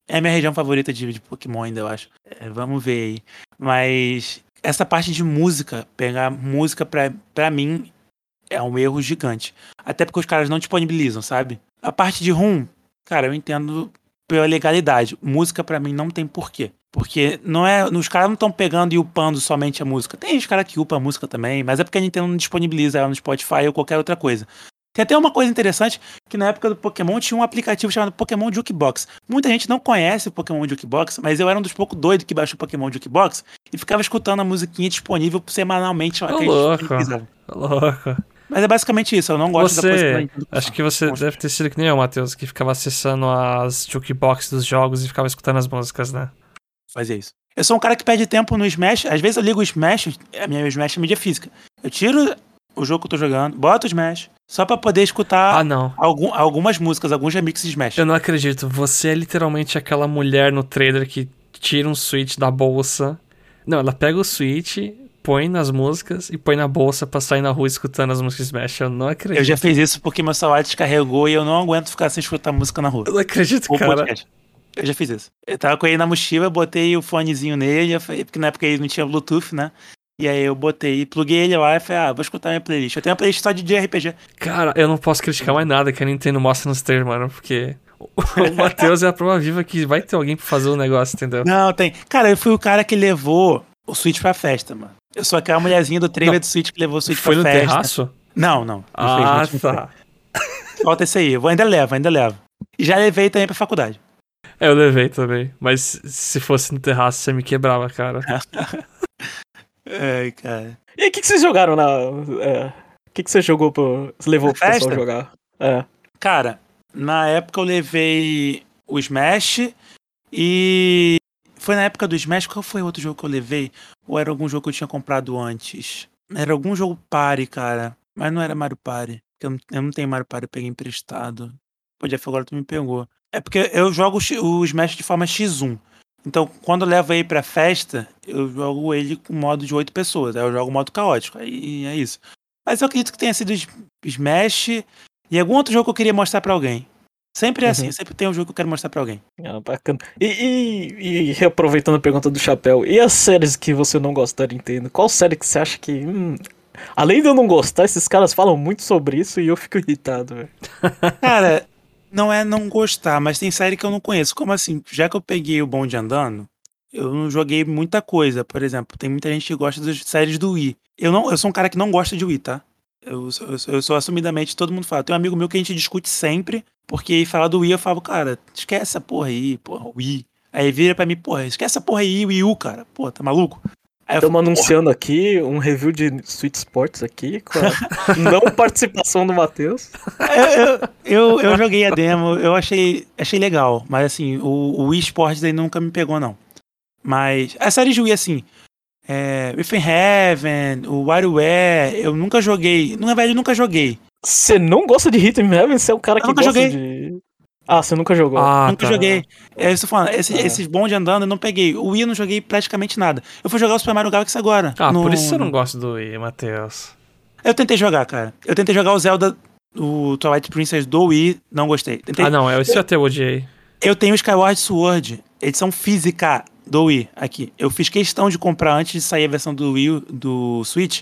É minha região favorita de, de Pokémon ainda, eu acho. É, vamos ver aí. Mas essa parte de música, pegar música pra, pra mim é um erro gigante. Até porque os caras não disponibilizam, sabe? A parte de rum, cara, eu entendo pela legalidade. Música pra mim não tem porquê. Porque não é. Os caras não estão pegando e upando somente a música. Tem os caras que upam a música também, mas é porque a Nintendo não disponibiliza ela no Spotify ou qualquer outra coisa. Tem até uma coisa interessante, que na época do Pokémon tinha um aplicativo chamado Pokémon Jukebox. Muita gente não conhece o Pokémon Jukebox, mas eu era um dos poucos doidos que baixou o Pokémon Jukebox e ficava escutando a musiquinha disponível semanalmente. Ô, que a gente louco. pesquisava. Louco. Mas é basicamente isso, eu não gosto da coisa da Você, Nintendo com acho que você Gosto. deve ter sido que nem eu, Matheus, que ficava acessando as jukebox dos jogos e ficava escutando as músicas, né? Fazer isso. Eu sou um cara que perde tempo no Smash. Às vezes eu ligo o Smash, a minha Smash é mídia física. Eu tiro o jogo que eu tô jogando, boto o Smash, só pra poder escutar Ah, não. algum- algumas músicas, alguns remixes de Smash. Eu não acredito. Você é literalmente aquela mulher no trailer que tira um switch da bolsa. Não, ela pega o switch, põe nas músicas e põe na bolsa pra sair na rua escutando as músicas de Smash. Eu não acredito. Eu já fiz isso porque meu celular descarregou e eu não aguento ficar sem escutar música na rua. Eu não acredito, Ou cara. podcast. Eu já fiz isso. Eu tava com ele na mochila, botei o fonezinho nele, falei- porque na época ele não tinha Bluetooth, né? E aí eu botei, pluguei ele lá e falei, ah, vou escutar minha playlist. Eu tenho uma playlist só de JRPG. Cara, eu não posso criticar mais nada que a Nintendo mostra nos trailers, mano, porque o Matheus é a prova viva que vai ter alguém pra fazer o negócio, entendeu? Não, tem. Cara, eu fui o cara que levou o Switch pra festa, mano. Eu sou aquela mulherzinha do trailer do Switch que levou o Switch Foi pra no festa. terraço? Não, não. Ah, não tá. foi. Falta isso aí. Eu vou- ainda levo, ainda levo. E já levei também pra faculdade. É, eu levei também. Mas se fosse no terraço, você me quebrava, cara. [laughs] Ai, cara. E aí, o que, que vocês jogaram na. é, O que, que você jogou pro. Você levou pro pessoal Festa? jogar? É. Cara, na época eu levei o Smash e. Foi na época do Smash, qual foi o outro jogo que eu levei? Ou era algum jogo que eu tinha comprado antes? Era algum jogo Party, cara. Mas não era Mario Party. porque Eu não, eu não tenho Mario Party, eu peguei emprestado. Pô, Jeff, agora tu me pegou. É porque eu jogo o Smash de forma X1. Então, quando eu levo ele pra festa, eu jogo ele com modo de 8 pessoas. Aí eu jogo modo caótico. Aí é isso. Mas eu acredito que tenha sido Smash e algum outro jogo que eu queria mostrar pra alguém. Sempre é assim, Uhum. sempre tem um jogo que eu quero mostrar pra alguém. Ah, bacana. E, e, e reaproveitando a pergunta do Chapéu, e as séries que você não gosta da Nintendo? Qual série que você acha que. hum, além de eu não gostar, esses caras falam muito sobre isso e eu fico irritado, velho. Cara, não é não gostar, mas tem série que eu não conheço. Como assim? Já que eu peguei o bonde andando, eu não joguei muita coisa. Por exemplo, tem muita gente que gosta das séries do Wii. Eu, não, eu sou um cara que não gosta de Wii, tá? Eu, sou- eu, eu sou assumidamente, todo mundo fala. Tem um amigo meu que a gente discute sempre, porque ele fala do Wii, eu falo, cara, esquece essa porra aí, porra, Wii. Aí vira pra mim, porra, esquece essa porra aí, Wii U, cara. Pô, tá maluco? Estamos anunciando aqui um review de Sweet Sports aqui, com a [laughs] não participação do Matheus. eu, eu, eu joguei a demo, eu achei, achei legal, mas assim, o, o Wii Sports aí nunca me pegou, não. Mas a série de Wii, assim, é, Within Heaven, o WarioWare, eu nunca joguei. É velho, eu nunca joguei. Você não gosta de Hit 'em Heaven? Você é um cara Eu que nunca gosta joguei. de. Ah, você nunca jogou. Ah, nunca tá. joguei. É isso que eu tô falando. Esse, Ah. Esses bonde andando eu não peguei. O Wii eu não joguei praticamente nada. Eu fui jogar o Super Mario Galaxy agora. Ah, no- por isso você não gosta do Wii, Matheus. Eu tentei jogar, cara. Eu tentei jogar o Zelda, o Twilight Princess do Wii, não gostei. Tentei Ah, não, é esse eu até odiei. Eu tenho o Skyward Sword, edição física do Wii aqui. Eu fiz questão de comprar antes de sair a versão do Wii, do Switch,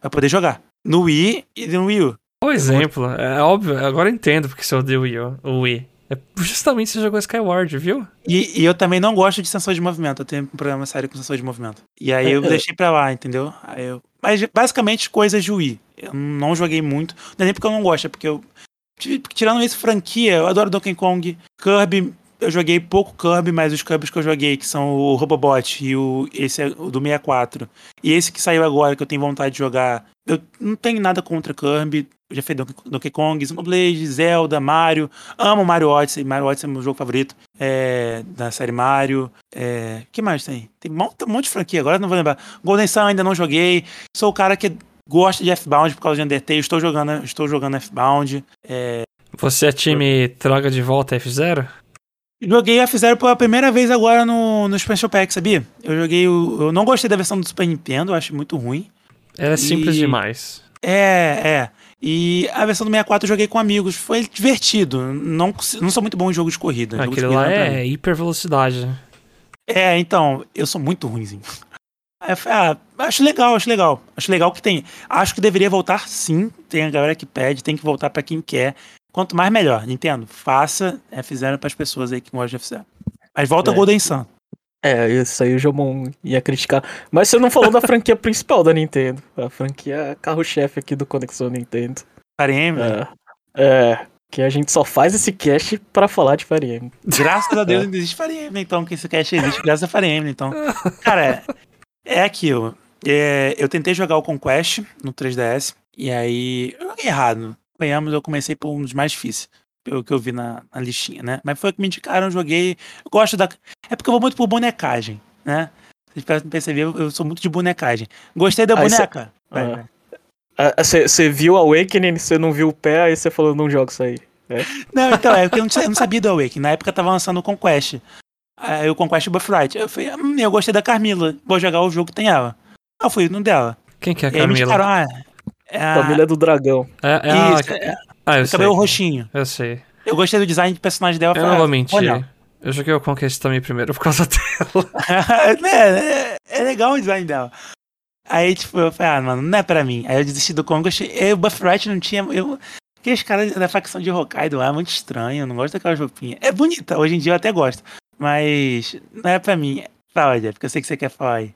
pra poder jogar. No Wii e no Wii U. O exemplo, é óbvio, agora eu entendo porque você odeia o Wii. O Wii. É justamente você jogou Skyward, viu? E, e eu também não gosto de sensor de movimento. Eu tenho um problema sério com sensor de movimento. E aí eu É, é. deixei pra lá, entendeu? Aí eu- Mas basicamente coisas de Wii. Eu não joguei muito. Não é nem porque eu não gosto, é porque eu. Tirando isso, franquia, eu adoro Donkey Kong. Kirby, eu joguei pouco Kirby, mas os Kirby's que eu joguei, que são o Robobot e o, esse é o do 64. E esse que saiu agora, que eu tenho vontade de jogar. Eu não tenho nada contra Kirby. Eu já fiz Donkey, Kong, Xenoblade, Zelda, Mario. Amo Mario Odyssey. Mario Odyssey é meu jogo favorito. É, da série Mario. É, que mais tem? Tem um monte, um monte de franquia, agora não vou lembrar. Golden Sun ainda não joguei. Sou o cara que gosta de F-Bound por causa de Undertale. Estou jogando, estou jogando F-Bound. Você é time Traga de volta F0? Joguei F-Zero pela primeira vez agora no, no Special Pack, sabia? Eu joguei o. Eu não gostei da versão do Super Nintendo, acho muito ruim. Ela é simples E- demais. É, é. E a versão do 64 eu joguei com amigos. Foi divertido. Não, não sou muito bom em jogo de corrida. Jogo de Aquilo lá corrida pra mim. é hiper velocidade. É, então, eu sou muito ruimzinho. [laughs] Aí eu falei, ah, acho legal, acho legal. Acho legal que tem. Acho que deveria voltar sim. Tem a galera que pede, tem que voltar pra quem quer. Quanto mais melhor, Nintendo. Faça F0 pras pessoas aí que gostam de F0. Mas volta É. Golden Sun. É, isso aí o Jomon ia criticar. Mas você não falou da franquia [laughs] principal da Nintendo. A franquia carro-chefe aqui do Conexão Nintendo. Fire Emblem. É. É. Que a gente só faz esse cast pra falar de Fire Emblem. Graças a Deus ainda existe Fire Emblem, então, que esse cast existe graças a Fire Emblem, então. Cara, é, é aquilo. É, eu tentei jogar o Conquest no 3DS, e aí eu joguei errado. Ganhamos, eu comecei por um dos mais difíceis, pelo que eu vi na, na listinha, né? Mas foi o que me indicaram, eu joguei. Eu gosto da. É porque eu vou muito por bonecagem, né? Vocês podem perceber, eu eu sou muito de bonecagem. Gostei da Aí cê- boneca. Vai, Ah. vai. Você viu Awakening, você não viu o pé, aí você falou, não joga isso aí. É. [laughs] Não, então, é porque eu não, eu não sabia do Awakening. Na época tava lançando o Conquest. Aí o Conquest Birthright. Eu falei, hum, eu gostei da Carmila, vou jogar o jogo que tem ela. Eu fui no dela. Quem que é a disseram, ah, é a... Família do Dragão. É, é a... Isso, é, Ah, eu sei. cabelo roxinho. Eu sei. Eu gostei do design de personagem dela. Eu não vou mentir. olha. Eu joguei o Conquest também primeiro por causa [laughs] dela. [laughs] é, é, é legal o design dela. Aí, tipo, eu falei, ah, mano, não é pra mim. Aí eu desisti do Conquest. E o Birthright não tinha. Eu, aqueles caras da facção de Hokkaido lá é muito estranho. Eu não gosto daquelas roupinhas. É bonita, hoje em dia eu até gosto. Mas não é pra mim. Fala, Jeff, porque eu sei que você quer falar aí.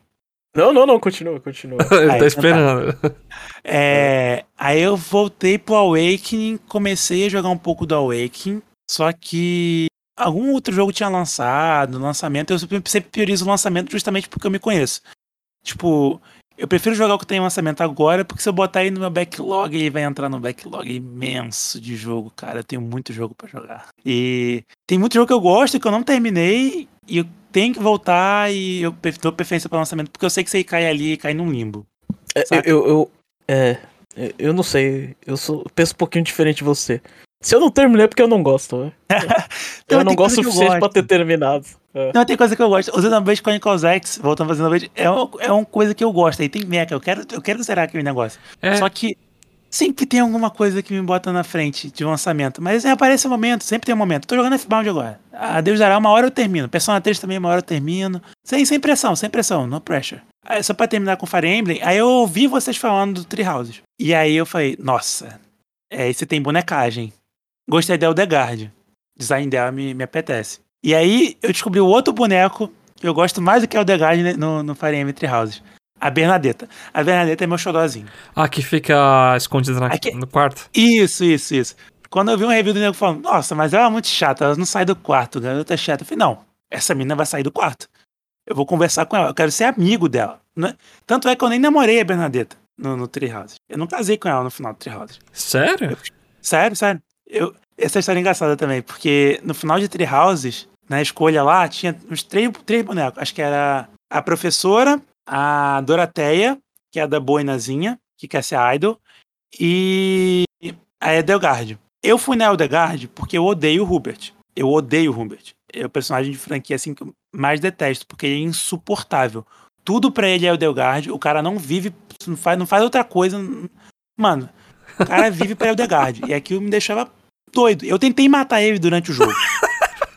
Não, não, não, continua, continua. [laughs] Ele Aí, tá esperando. É, aí eu voltei pro Awakening, comecei a jogar um pouco do Awakening, só que algum outro jogo tinha lançado, lançamento, eu sempre priorizo o lançamento justamente porque eu me conheço. Tipo, eu prefiro jogar o que tem lançamento agora, porque se eu botar aí no meu backlog, ele vai entrar no backlog imenso de jogo, cara. Eu tenho muito jogo pra jogar. E tem muito jogo que eu gosto que eu não terminei e eu tenho que voltar e eu dou preferência para lançamento, porque eu sei que você cai ali e cai num limbo. É, eu, eu, é, eu- não sei, eu sou, penso um pouquinho diferente de você. Se eu não terminei é porque eu não gosto, né? [laughs] Eu não gosto o suficiente pra ter terminado. É. Não, tem coisa que eu gosto. O Xenoblade Chronicles X, voltando pra Xenoblade, é, um, é uma coisa que eu gosto. Aí tem mecha, eu quero, eu quero zerar aquele negócio. É, Só que sempre tem alguma coisa que me bota na frente de lançamento. Mas aparece um momento, sempre tem um momento. Tô jogando F-Bound agora. A Deus dará, uma hora eu termino. Persona 3 também, uma hora eu termino. Sem, sem pressão, sem pressão, no pressure. Aí, só pra terminar com Fire Emblem, aí eu ouvi vocês falando do Tree Houses. E aí eu falei, nossa, é, esse tem bonecagem. Gostei da Eldegard. O design dela me, me apetece. E aí eu descobri o outro boneco que eu gosto mais do que a Eldegard né, no, no Fire Emblem Tree Houses. A Bernadetta. A Bernadetta é meu xodózinho. Ah, que fica escondida na- Aqui- no quarto. Isso, isso, isso. Quando eu vi um review do nego falando, nossa, mas ela é muito chata, ela não sai do quarto, garota é chata. Eu falei, não, essa menina vai sair do quarto. Eu vou conversar com ela, eu quero ser amigo dela. né? Tanto é que eu nem namorei a Bernadetta no, no Treehouse. Eu não casei com ela no final do Treehouse. Sério? Sério, sério. Eu, essa história é engraçada também, porque no final de Tree Houses, na escolha lá, tinha uns três, três bonecos. Acho que era a professora, a Doroteia, que é a da boinazinha, que quer ser idol, e a Edelgard. Eu fui na Edelgard porque eu odeio o Hubert. Eu odeio o Hubert. É o personagem de franquia assim que eu mais detesto, porque ele é insuportável. Tudo pra ele é Edelgard, o cara não vive, não faz, não faz outra coisa. Mano, o cara vive pra Eldegard. E aquilo me deixava doido. Eu tentei matar ele durante o jogo. [laughs]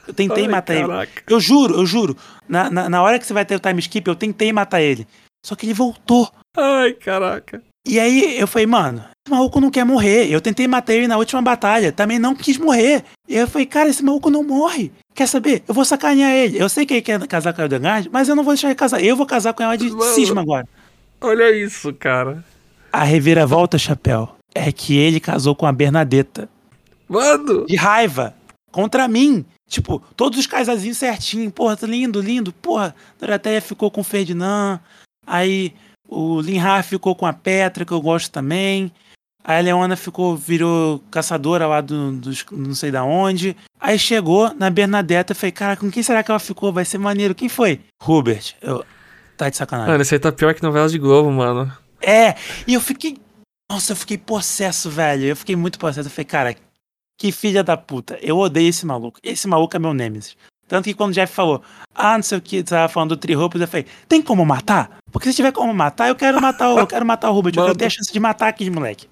Eu tentei Ai, matar ele. caraca. Eu juro, eu juro. Na, na, na hora que você vai ter o time skip, eu tentei matar ele. Só que ele voltou. Ai, caraca. E aí eu falei, mano, esse maluco não quer morrer. Eu tentei matar ele na última batalha, também não quis morrer. E eu falei, cara, esse maluco não morre. Quer saber? Eu vou sacanear ele. Eu sei que ele quer casar com a Eldegard, mas eu não vou deixar ele casar. Eu vou casar com ela de Mano. cisma agora. Olha isso, cara. A reviravolta, chapéu, é que ele casou com a Bernadetta. Mano! de raiva contra mim. Tipo, todos os casazinhos certinho. Porra, tá lindo, lindo. Porra, Doroteia ficou com o Ferdinand. Aí o Linhar ficou com a Petra, que eu gosto também. Aí a Leona ficou, virou caçadora lá do, dos não sei da onde. Aí chegou na Bernadetta e falei, cara, com quem será que ela ficou? Vai ser maneiro. Quem foi? Hubert. Eu, tá de sacanagem. Mano, esse aí tá pior que novela de Globo, mano. É, e eu fiquei. Nossa, eu fiquei possesso, velho. Eu fiquei muito possesso. Eu falei, cara, que filha da puta. Eu odeio esse maluco. Esse maluco é meu Nemesis. Tanto que quando o Jeff falou, ah, não sei o que, tava falando do Trihopes, eu falei, tem como matar? Porque se tiver como matar, eu quero matar o, eu quero matar o Hubert. Eu Mano. quero ter a chance de matar aquele moleque.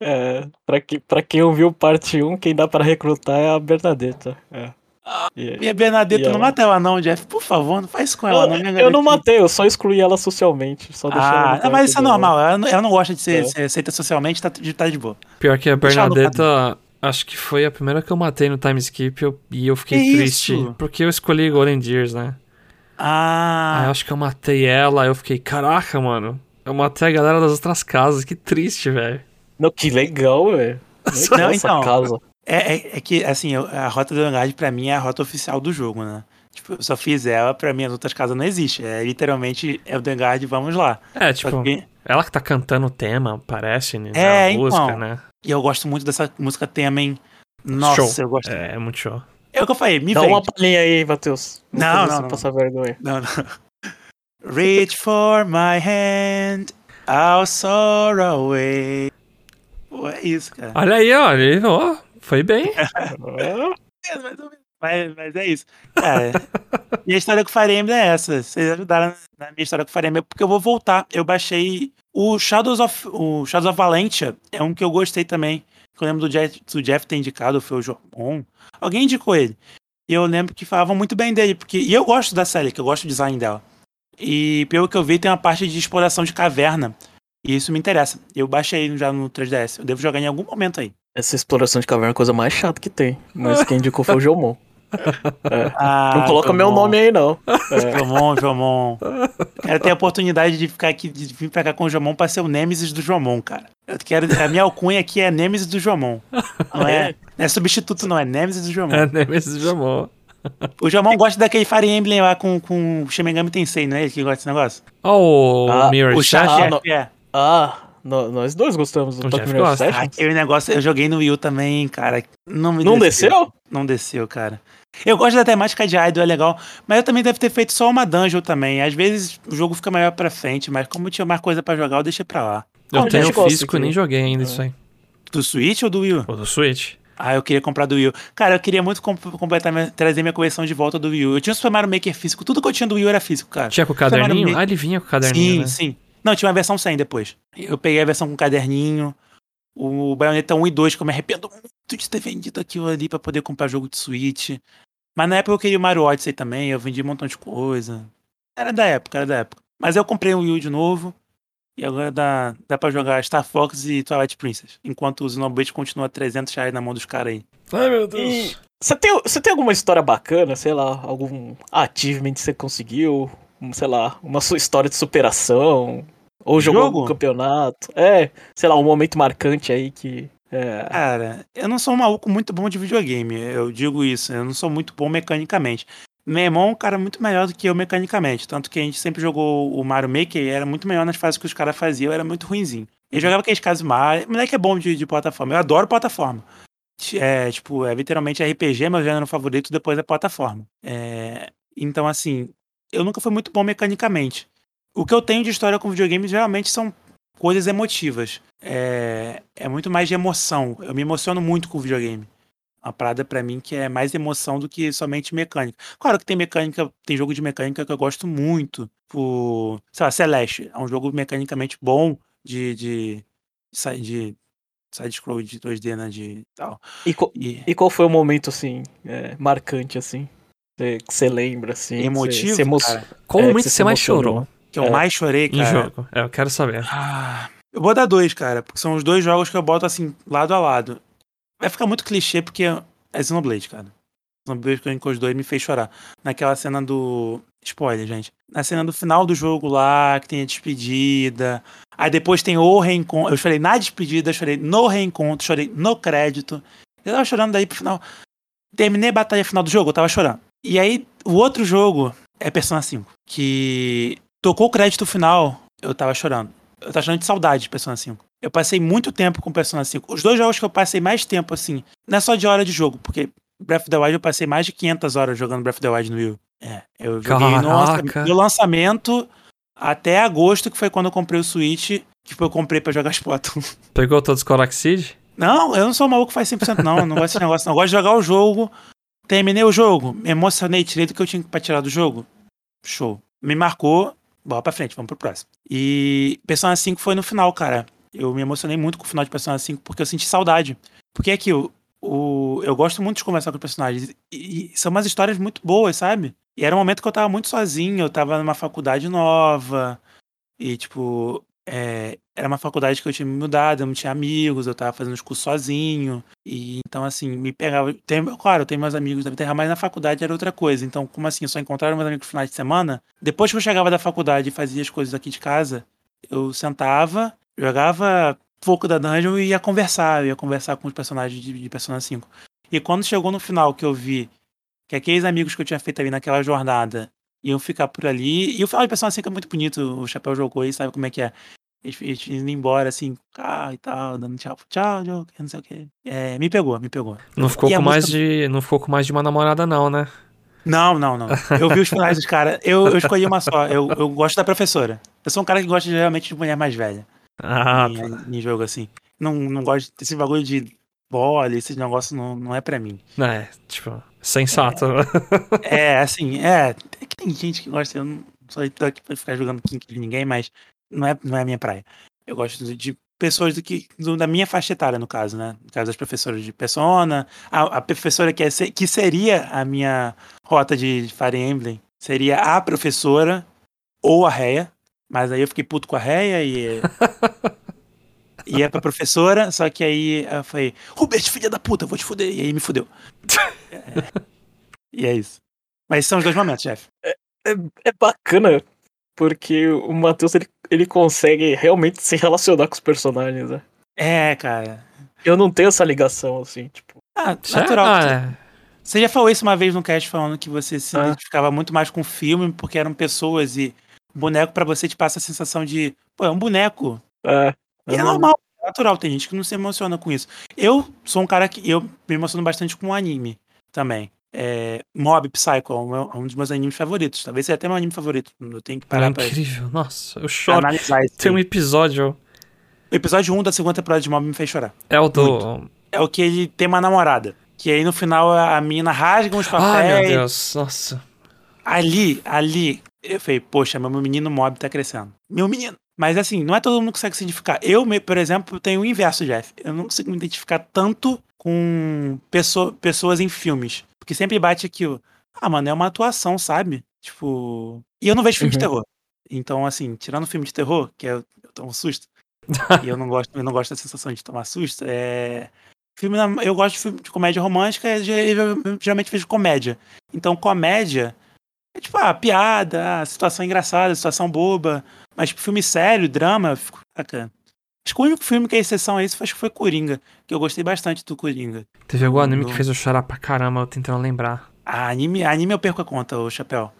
É, pra, que, pra quem ouviu parte 1, quem dá pra recrutar é a Bernadetta. É. E- E a Bernadetta, E não ela? mata ela não, Jeff. Por favor, não faz isso com ela eu, não. minha eu não matei, eu só excluí ela socialmente. Só ela Ah, quarto mas isso é normal. Ela não, ela não gosta de ser, É. ser aceita socialmente, tá, de- tá de boa. Pior que a Deixa ela no Bernadetta, acho que foi a primeira que eu matei no time skip eu- e eu fiquei Que triste. isso? Porque eu escolhi Golden Gears, né? Aí Ah, eu acho que eu matei ela, aí eu fiquei, caraca, mano. Eu matei a galera das outras casas, que triste, velho. Não, que legal, velho. Não, essa então. casa. É, é, é que, assim, eu- a rota do Vanguard pra mim é a rota oficial do jogo, né? Tipo, eu só fiz ela, pra mim as outras casas não existem. É literalmente é o Vanguard, vamos lá. É, tipo, que- ela que tá cantando o tema, parece, né? É, na música, então. né? E eu gosto muito dessa música tema, hein? Nossa, Show. eu gosto. É, é muito show. É o que eu falei, me Dá vende. uma palhinha aí, Matheus. Não, não, não. passar vergonha. Não, não. [laughs] Reach for my hand. I'll soar away. Pô, é isso, cara. Olha aí, ó. ele- ó, foi bem. [laughs] É. Mas, mas é isso. Cara, [laughs] minha história com o Fire Emblem é essa. Vocês ajudaram na minha história com o Fire Emblem, porque eu vou voltar. Eu baixei o Shadows of, o Shadows of Valentia, é um que eu gostei também. Eu lembro do Jeff, do Jeff ter indicado, foi o Jomon. Alguém indicou ele. E eu lembro que falavam muito bem dele, porque. E eu gosto da série, que eu gosto do design dela. E pelo que eu vi, tem uma parte de exploração de caverna. E isso me interessa. Eu baixei já no 3DS. Eu devo jogar em algum momento aí. Essa exploração de caverna é a coisa mais chata que tem. Mas quem indicou foi o Jomon. Ah, não coloca meu Jomon. nome aí, não. É. Jomon, Jomon. Quero ter a oportunidade de ficar aqui, de vir pra cá com o Jomon pra ser o Nemesis do Jomon, cara. Eu quero, a minha alcunha aqui é Nemesis do Jomon. Não é, não é substituto, não, é Nemesis do Jomon. É, nem esse chamou. O Jomon gosta daquele Fire Emblem lá com, com o Shimegami Tensei, não é ele que gosta desse negócio? Ó, o Ah, Mirror o chat Session. Ah, é, é. Ah, no- nós dois gostamos do O Tokyo Jeff gosta. Ah, aquele negócio, eu joguei no Wii U também, cara. Não me Não desceu? Não desceu, cara. Eu gosto da temática de idol, é legal. Mas eu também deve ter feito só uma dungeon também. Às vezes o jogo fica maior pra frente, mas como tinha mais coisa pra jogar, eu deixei pra lá. Eu Não, tenho o físico e nem joguei ainda isso aí. Do Switch ou do Wii U? O do Switch. Ah, eu queria comprar do Wii U. Cara, eu queria muito comp- completar minha- trazer minha coleção de volta do Wii U. Eu tinha o Super Mario Maker físico. Tudo que eu tinha do Wii U era físico, cara. Tinha com o caderninho? Ah, ele vinha com o caderninho, sim, né? sim. Não, tinha uma versão sem depois. Eu peguei a versão com caderninho. O Bayonetta 1 e 2, que eu me arrependo muito de ter vendido aquilo ali pra poder comprar jogo de Switch. Mas na época eu queria o Mario Odyssey também, eu vendi um montão de coisa. Era da época, era da época. Mas eu comprei o Wii U de novo. E agora dá, dá pra jogar Star Fox e Twilight Princess. Enquanto o Xenoblade continua 300 reais na mão dos caras aí. Ai, meu E você tem, você tem alguma história bacana, sei lá, algum achievement que você conseguiu? Sei lá, uma sua história de superação? Ou jogou Jogo? algum campeonato? É, sei lá, um momento marcante aí que. É, Cara, eu não sou um maluco muito bom de videogame, eu digo isso. Eu não sou muito bom mecanicamente. Meu irmão é um cara muito melhor do que eu mecanicamente. Tanto que a gente sempre jogou o Mario Maker e era muito melhor nas fases que os caras faziam, eu era muito ruinzinho. Ele jogava aqueles casos Mario. Moleque é bom de, de plataforma. Eu adoro plataforma. É, tipo, é literalmente RPG, meu gênero favorito depois é plataforma. É, então, assim, eu nunca fui muito bom mecanicamente. O que eu tenho de história com videogame geralmente são coisas emotivas. É, é muito mais de emoção. Eu me emociono muito com o videogame. Uma parada pra mim que é mais emoção do que somente mecânica. Claro que tem mecânica, tem jogo de mecânica que eu gosto muito. Por, sei lá, Celeste. É um jogo mecanicamente bom de, de, de, de side-scroll de 2D, né? De tal. e, co- E e qual foi o momento, assim, é, marcante, assim? Que você lembra, assim? emotivo, cê emo- cara, Qual É, momento que você você mais chorou que eu É. mais chorei, em cara. jogo? É, eu quero saber. Ah, eu vou dar dois, cara, porque são os dois jogos que eu boto assim, lado a lado. Vai ficar muito clichê porque é Xenoblade, cara. Xenoblade Chronicles os dois me fez chorar. Naquela cena do. Spoiler, gente. Na cena do final do jogo lá, que tem a despedida. Aí depois tem o reencontro. Eu chorei na despedida, chorei no reencontro, chorei no crédito. Eu tava chorando daí pro final. Terminei a batalha final do jogo, eu tava chorando. E aí, o outro jogo é Persona 5. Que tocou o crédito final, eu tava chorando. Eu tava chorando de saudade de Persona 5. Eu passei muito tempo com Persona 5. Os dois jogos que eu passei mais tempo, assim, não é só de hora de jogo, porque Breath of the Wild eu passei mais de 500 horas jogando Breath of the Wild no Wii. É, eu joguei no, lança- Caraca. do lançamento até agosto, que foi quando eu comprei o Switch, que foi eu comprei pra jogar Splatoon. [laughs] Pegou todos os Coraxid? Não, eu não sou maluco que faz 100% não, eu não gosto desse negócio não. Eu gosto de jogar o jogo, terminei o jogo, me emocionei, tirei do que eu tinha pra tirar do jogo. Show. Me marcou, bola pra frente, vamos pro próximo. E Persona 5 foi no final, cara. Eu me emocionei muito com o final de Persona 5 porque eu senti saudade. Porque é que o, o, eu gosto muito de conversar com os personagens e, e são umas histórias muito boas, sabe? E era um momento que eu tava muito sozinho, eu tava numa faculdade nova e, tipo, é, era uma faculdade que eu tinha mudado, eu não tinha amigos, eu tava fazendo os cursos sozinho. E então, assim, me pegava. Tem, claro, eu tenho meus amigos da terra, mas na faculdade era outra coisa. Então, como assim, eu só encontrava meus amigos no final de semana. Depois que eu chegava da faculdade e fazia as coisas aqui de casa, eu sentava, jogava pouco da dungeon e ia conversar. Ia conversar com os personagens de, de Persona 5. E quando chegou no final que eu vi que aqueles amigos que eu tinha feito ali naquela jornada iam ficar por ali. E o final de Persona 5 é muito bonito, o Chapéu jogou aí, sabe como é que é. Eles, eles indo embora, assim, ah, e tal, dando tchau, tchau, Joker, não sei o quê. É, me pegou, me pegou. Não ficou E com mais música- de. Não ficou com mais de uma namorada, não, né? Não, não, não. Eu vi os finais dos caras. Eu, eu escolhi uma só. Eu, eu gosto da professora. Eu sou um cara que gosta realmente de mulher mais velha. Ah, em, tá. em jogo assim. Não, não gosto desse bagulho de bola, esses negócios não, não é pra mim. É, tipo, sensato. [laughs] É, assim, é. É que tem gente que gosta. Eu não sou aqui pra ficar jogando kink de ninguém, mas não é, não é a minha praia. Eu gosto de, pessoas do que, do- da minha faixa etária, no caso, né? No caso das professoras de Persona. A, a professora que, é, que seria a minha rota de Fire Emblem seria a professora ou a Réia. Mas aí eu fiquei puto com a Réia e. [laughs] ia pra professora, só que aí eu falei, Rubert, filha da puta, vou te fuder. E aí me fudeu. É, [laughs] e é isso. Mas são os dois momentos, chefe. É bacana, porque o Matheus ele, ele consegue realmente se relacionar com os personagens, né? É, cara. Eu não tenho essa ligação, assim, tipo. Ah, natural. Ah, é. Você já falou isso uma vez no cast falando que você se Ah. identificava muito mais com o filme porque eram pessoas e o boneco pra você te passa a sensação de, pô, é um boneco. É, E é eu não- normal, é natural, tem gente que não se emociona com isso. Eu sou um cara que eu me emociono bastante com anime também. É, Mob Psycho é um, é um dos meus animes favoritos. Talvez seja até meu anime favorito. Eu tenho que É parar pra incrível. Nossa, eu choro. analisar. Tem um episódio. O episódio 1 da segunda temporada de Mob me fez chorar. É o do. É o que ele tem uma namorada. Que aí no final a mina rasga Ai, papéis. meu Deus. Nossa. Ali, ali, eu falei, poxa, meu menino mob tá crescendo. Meu menino. Mas assim, não é todo mundo que consegue se identificar. Eu, por exemplo, tenho o inverso, Jeff. Eu não consigo me identificar tanto com pesso- pessoas em filmes. Porque sempre bate aquilo. Ah, mano, é uma atuação, sabe? Tipo. E eu não vejo filme de Uhum. terror. Então, assim, tirando filme de terror, que é, eu tomo susto, [laughs] e eu não gosto, eu não gosto da sensação de tomar susto, é. Filme, na- eu gosto de filme de comédia romântica, eu, eu- eu geralmente vejo comédia. Então, comédia é tipo, ah, piada, ah, situação engraçada, situação boba. Mas tipo, filme sério, drama, eu fico, saca? Acho que o único filme que é exceção a isso acho que foi Coringa, que eu gostei bastante do Coringa. Teve algum anime que Não. fez eu chorar pra caramba, eu tentando lembrar. Ah, anime, anime eu perco a conta, o Chapéu.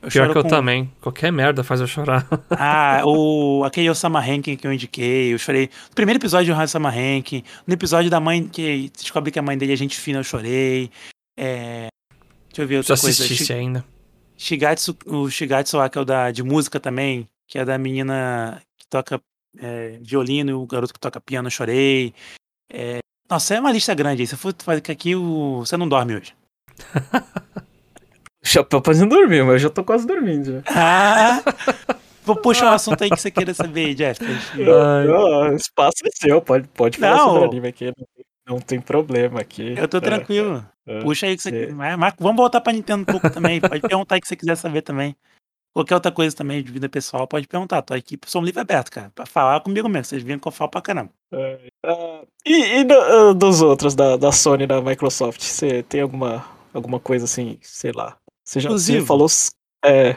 Eu Pior que eu com- também. Qualquer merda faz eu chorar. [laughs] Ah, o, aquele Osama Rankin que eu indiquei, eu chorei. No primeiro episódio do Osama Rankin, no episódio da mãe que descobre que a mãe dele é gente fina, eu chorei. É, Deixa eu ver outra coisa. assistisse ainda. Shigatsu, o Shigatsu lá, que é o da, de música também, que é da menina que toca é, violino e o garoto que toca piano, eu chorei. É, nossa, é uma lista grande aí. Se eu for fazer aqui, o, você não dorme hoje. O chapéu fazendo dormir, mas eu já tô quase dormindo. Ah! Vou puxar um assunto aí que você queira saber, Jeff. pra Ai. Ah, espaço é seu, pode, pode falar Não. sobre anime aqui. Não tem, não problema aqui. Eu tô É, tranquilo. é. Puxa aí que você é. mas vamos voltar pra Nintendo um pouco também. Pode perguntar aí que você quiser saber também. Qualquer outra coisa também de vida pessoal, pode perguntar. Tô aqui, sou um livro aberto, cara. Pra falar comigo mesmo. Vocês viram que eu falo pra caramba. Ah, e e do- ah, dos outros, da, da Sony da Microsoft? Você tem alguma, alguma coisa assim, sei lá? Você já você falou. É.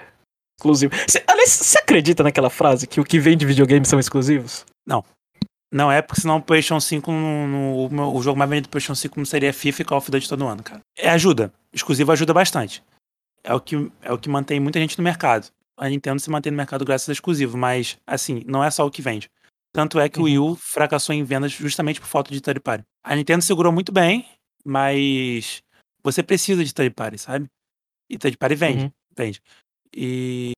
Exclusivo. Cê, aliás, você acredita naquela frase que o que vem de videogame são exclusivos? Não é porque senão o PlayStation 5, no, no- o jogo mais vendido do PlayStation 5 não seria FIFA e Call of Duty todo ano, cara. É ajuda. Exclusivo ajuda bastante. É o, que, é o que mantém muita gente no mercado. A Nintendo se mantém no mercado graças a exclusivo, mas, assim, não é só o que vende. Tanto é que o Wii U fracassou em vendas justamente por falta de third party. A Nintendo segurou muito bem, mas você precisa de third party, sabe? E third party vende, Uhum. vende. E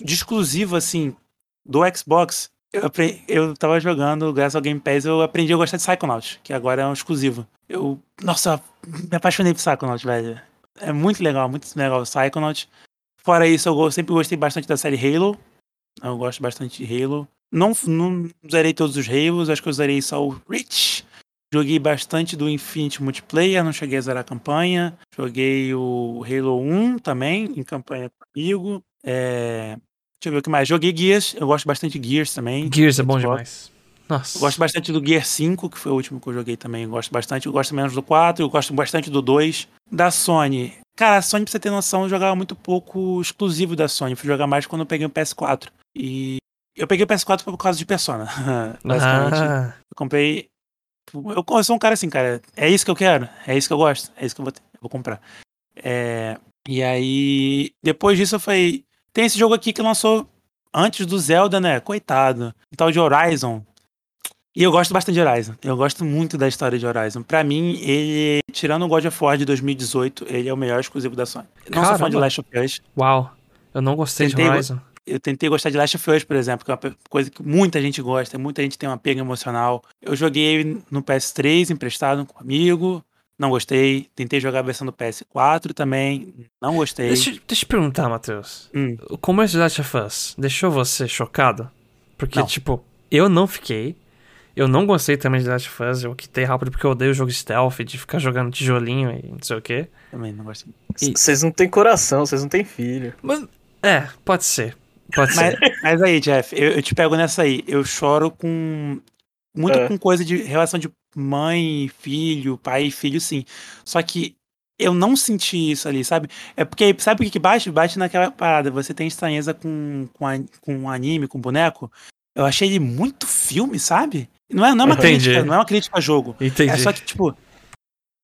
de exclusivo, assim, do Xbox, eu, eu tava jogando, graças ao Game Pass, eu aprendi a gostar de Psychonauts, que agora é um exclusivo. Eu, nossa, me apaixonei por Psychonauts, velho. É muito legal, muito legal o Psychonauts. Fora isso, eu sempre gostei bastante da série Halo. Eu gosto bastante de Halo. Não, não zerei todos os Halos, acho que eu zerei só o Reach. Joguei bastante do Infinite Multiplayer, não cheguei a zerar a campanha. Joguei o Halo 1 também, em campanha comigo. É... Deixa eu ver o que mais. Joguei Gears, eu gosto bastante de Gears também. Gears é bom demais. Nossa. Eu gosto bastante do Gear 5, que foi o último que eu joguei também. Eu gosto bastante. Eu gosto menos do 4, eu gosto bastante do 2. Da Sony. Cara, a Sony, pra você ter noção, eu jogava muito pouco exclusivo da Sony. Fui jogar mais quando eu peguei o PS4. E eu peguei o PS4 por causa de Persona. [laughs] Basicamente. Ah, Eu comprei. Eu, eu sou um cara assim, cara. É isso que eu quero. É isso que eu gosto. É isso que eu vou, ter, eu vou comprar. É, e aí, depois disso, eu falei: tem esse jogo aqui que lançou antes do Zelda, né? Coitado. O tal de Horizon. E eu gosto bastante de Horizon. Eu gosto muito da história de Horizon. Pra mim, ele, tirando o God of War de 2018, ele é o melhor exclusivo da Sony. Não sou fã Caramba. de Last of Us. Uau. Eu não gostei Tentei de Horizon. Eu tentei gostar de Last of Us, por exemplo, que é uma coisa que muita gente gosta, muita gente tem uma pega emocional. Eu joguei no PS3, emprestado com um amigo, não gostei. Tentei jogar a versão do PS4 também, não gostei. Deixa, deixa eu perguntar, Matheus. Hum. O começo de Last of Us deixou você chocado? Porque, Não. tipo, eu não fiquei. Eu não gostei também de Last of Us. Eu quitei rápido porque eu odeio o jogo stealth, de ficar jogando tijolinho e não sei o quê. Também não gostei. E- Vocês não têm coração, vocês não têm filho. Mas, é, pode ser. Pode Mas, ser. [laughs] mas aí, Jeff, eu, eu te pego nessa aí. Eu choro com. Muito É. com coisa de relação de mãe, filho, pai e filho, sim. Só que eu não senti isso ali, sabe? É porque, sabe o que que bate? Bate naquela parada. Você tem estranheza com, com, a- com anime, com boneco. Eu achei ele muito filme, sabe? Não é, não é uma Entendi. crítica, não é uma crítica a jogo. Entendi. É só que, tipo,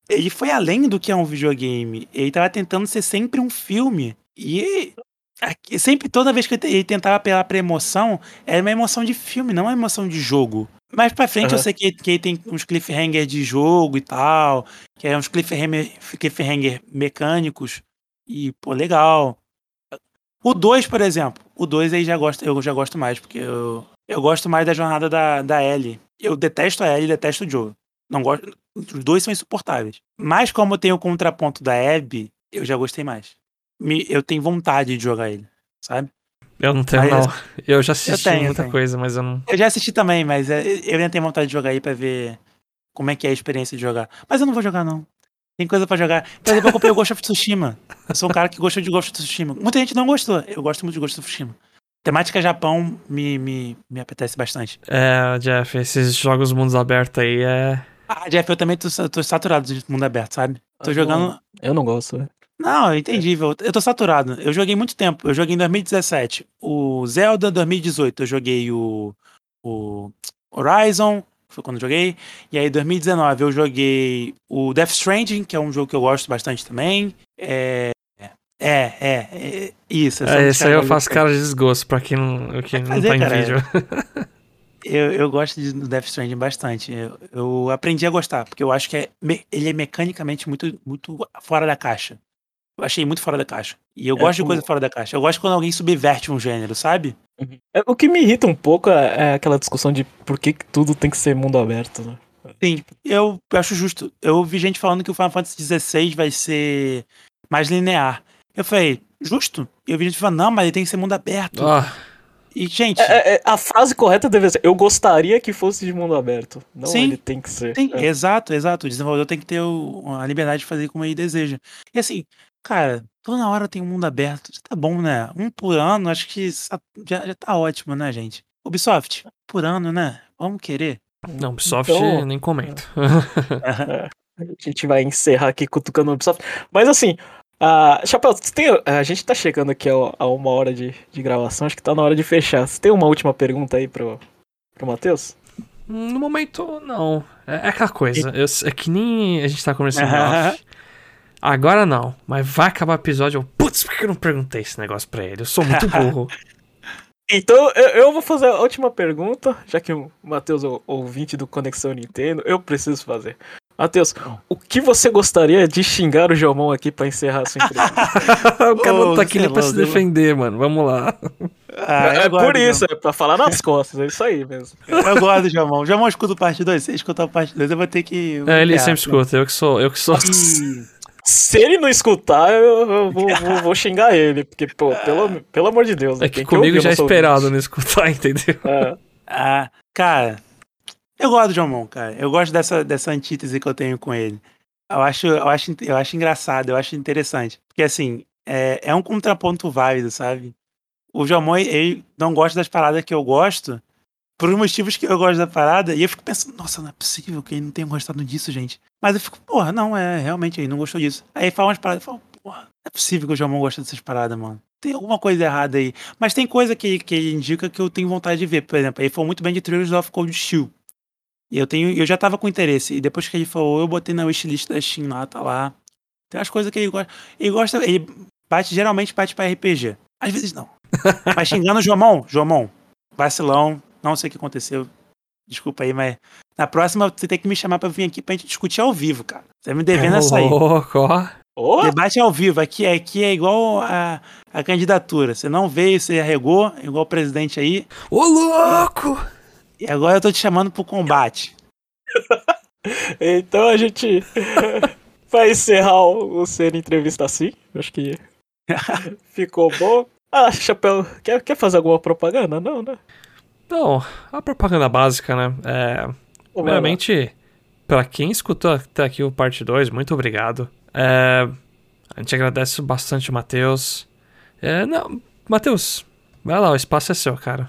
ele foi além do que é um videogame. Ele tava tentando ser sempre um filme. E sempre, toda vez que ele te- ele tentava apelar pra emoção, era uma emoção de filme, não uma emoção de jogo. Mais pra frente eu Aham. sei que, que tem uns cliffhanger de jogo e tal, que é uns cliffhanger, cliffhanger mecânicos. E, pô, legal. O 2, por exemplo. O 2 aí já gosto, eu já gosto mais, porque eu, eu gosto mais da jornada da, da Ellie. Eu detesto a Ellie e detesto o Joe. Não gosto. Os dois são insuportáveis. Mas como tem o contraponto da Abby, eu já gostei mais. Me- eu tenho vontade de jogar ele, sabe? Eu não tenho, Aí não. Eu já assisti tenho, eu muita tenho. coisa, mas eu não. Eu já assisti também, mas é, eu ainda tenho vontade de jogar aí pra ver como é que é a experiência de jogar. Mas eu não vou jogar, não. Tem coisa pra jogar. Por exemplo, eu comprei o Ghost of Tsushima. Eu sou um cara que gosta de Ghost of Tsushima. Muita gente não gostou. Eu gosto muito de Ghost of Tsushima. Temática Japão me, me, me apetece bastante. É, Jeff, esses jogos mundos abertos aí é. Ah, Jeff, eu também tô, tô saturado de mundo aberto, sabe? Tô Ah, jogando. Eu não gosto, velho. Não, é entendível. Eu tô saturado. Eu joguei muito tempo. Eu joguei em 2017. O Zelda 2018. Eu joguei o, o Horizon, foi quando eu joguei. E aí, 2019, eu joguei o Death Stranding, que é um jogo que eu gosto bastante também. É. É, é, é isso. é esse aí eu faço cara de desgosto pra quem não, quem não fazer, tá em cara, vídeo. [laughs] Eu, eu gosto de do Death Stranding bastante. Eu, eu aprendi a gostar, porque eu acho que é, me- ele é mecanicamente muito, muito fora da caixa. Eu achei muito fora da caixa. E eu É gosto de como- coisa fora da caixa. Eu gosto quando alguém subverte um gênero, sabe? É, o que me irrita um pouco é, é aquela discussão de por que, que tudo tem que ser mundo aberto, né? Sim, eu acho justo. Eu vi gente falando que o Final Fantasy XVI vai ser mais linear. Eu falei, justo? E eu vi gente falando, não, mas ele tem que ser mundo aberto. Ah, E, gente, É, é, é, a frase correta deve ser: eu gostaria que fosse de mundo aberto. Não, Sim. ele tem que ser. Tem, É. exato, exato. O desenvolvedor tem que ter o- a liberdade de fazer como ele deseja. E assim, cara, toda hora tem um mundo aberto. Tá bom, né? Um por ano, acho que já, já tá ótimo, né, gente? Ubisoft, por ano, né? Vamos querer. não, Ubisoft Então- nem comento. [laughs] A gente vai encerrar aqui cutucando o Ubisoft. Mas assim, a Chapéu, tem, a gente tá chegando aqui a, a uma hora de, de gravação, acho que tá na hora de fechar. Você tem uma última pergunta aí pro, pro Matheus? No momento, não. É, é aquela coisa. eu- é que nem a gente tá conversando. Agora não. Mas vai acabar o episódio. Eu, Putz, por que eu não perguntei esse negócio pra ele? Eu sou muito [laughs] burro. Então, eu, eu vou fazer a última pergunta, já que o Matheus é ouvinte do Conexão Nintendo, eu preciso fazer. Matheus, o que você gostaria de xingar o Jomon aqui pra encerrar a sua entrevista? [laughs] o cara não Ô, tá aqui nem pra se defender, mano. Vamos lá. Ah, é gosto por isso, é pra falar nas costas, é isso aí mesmo. Eu gosto do Jamon. Jamon escuta o parte 2. Se escutar o parte 2, eu vou ter que. É, ele É, sempre escuta. Eu que sou. Eu que sou. Se ele não escutar, eu, eu vou, vou- vou xingar ele, porque, pô, pelo, pelo amor de Deus. né, É que tem comigo ouvir já é o esperado não escutar, [laughs] entendeu? É. Ah, cara, eu gosto do Jamon, cara. Eu gosto dessa, dessa antítese que eu tenho com ele. Eu acho, eu acho, eu acho engraçado, eu acho interessante. Porque, assim, é, é um contraponto válido, sabe? O Jamon, ele não gosta das paradas que eu gosto, por os motivos que eu gosto da parada, e eu fico pensando, nossa, não é possível que ele não tenha gostado disso, gente. Mas eu fico, porra, não, é, realmente, ele não gostou disso. Aí fala umas paradas, eu falo, porra, não é possível que o Jamon goste dessas paradas, mano. Tem alguma coisa errada aí. Mas tem coisa que, que ele indica que eu tenho vontade de ver. Por exemplo, ele falou muito bem de Trails of Cold Steel. E eu, tenho, eu já tava com interesse. E depois que ele falou, eu botei na wishlist da Steam lá, tá lá. Tem umas coisas que ele gosta. Ele gosta. Ele bate, geralmente bate pra RPG. Às vezes não. [laughs] Mas xingando o Jomon, Jomon, vacilão, não sei o que aconteceu. Desculpa aí, mas na próxima você tem que me chamar pra vir aqui pra gente discutir ao vivo, cara. Você tá me devendo essa aí. louco, ó. Ô, Debate ao vivo, aqui, é- aqui é igual a, a candidatura. Você não veio, você arregou, igual o presidente aí. Ô, louco! E agora eu tô te chamando pro combate. [laughs] então a gente [laughs] vai encerrar o o Cena Entrevista assim. Acho que [laughs] ficou bom. Ah, Chapéu, quer, quer fazer alguma propaganda? Não, né? Não, a propaganda básica, né? É? Primeiramente, pra quem escutou até aqui o parte 2, muito obrigado. É, a gente agradece bastante o Matheus. É, não, Matheus, vai lá, o espaço é seu, cara.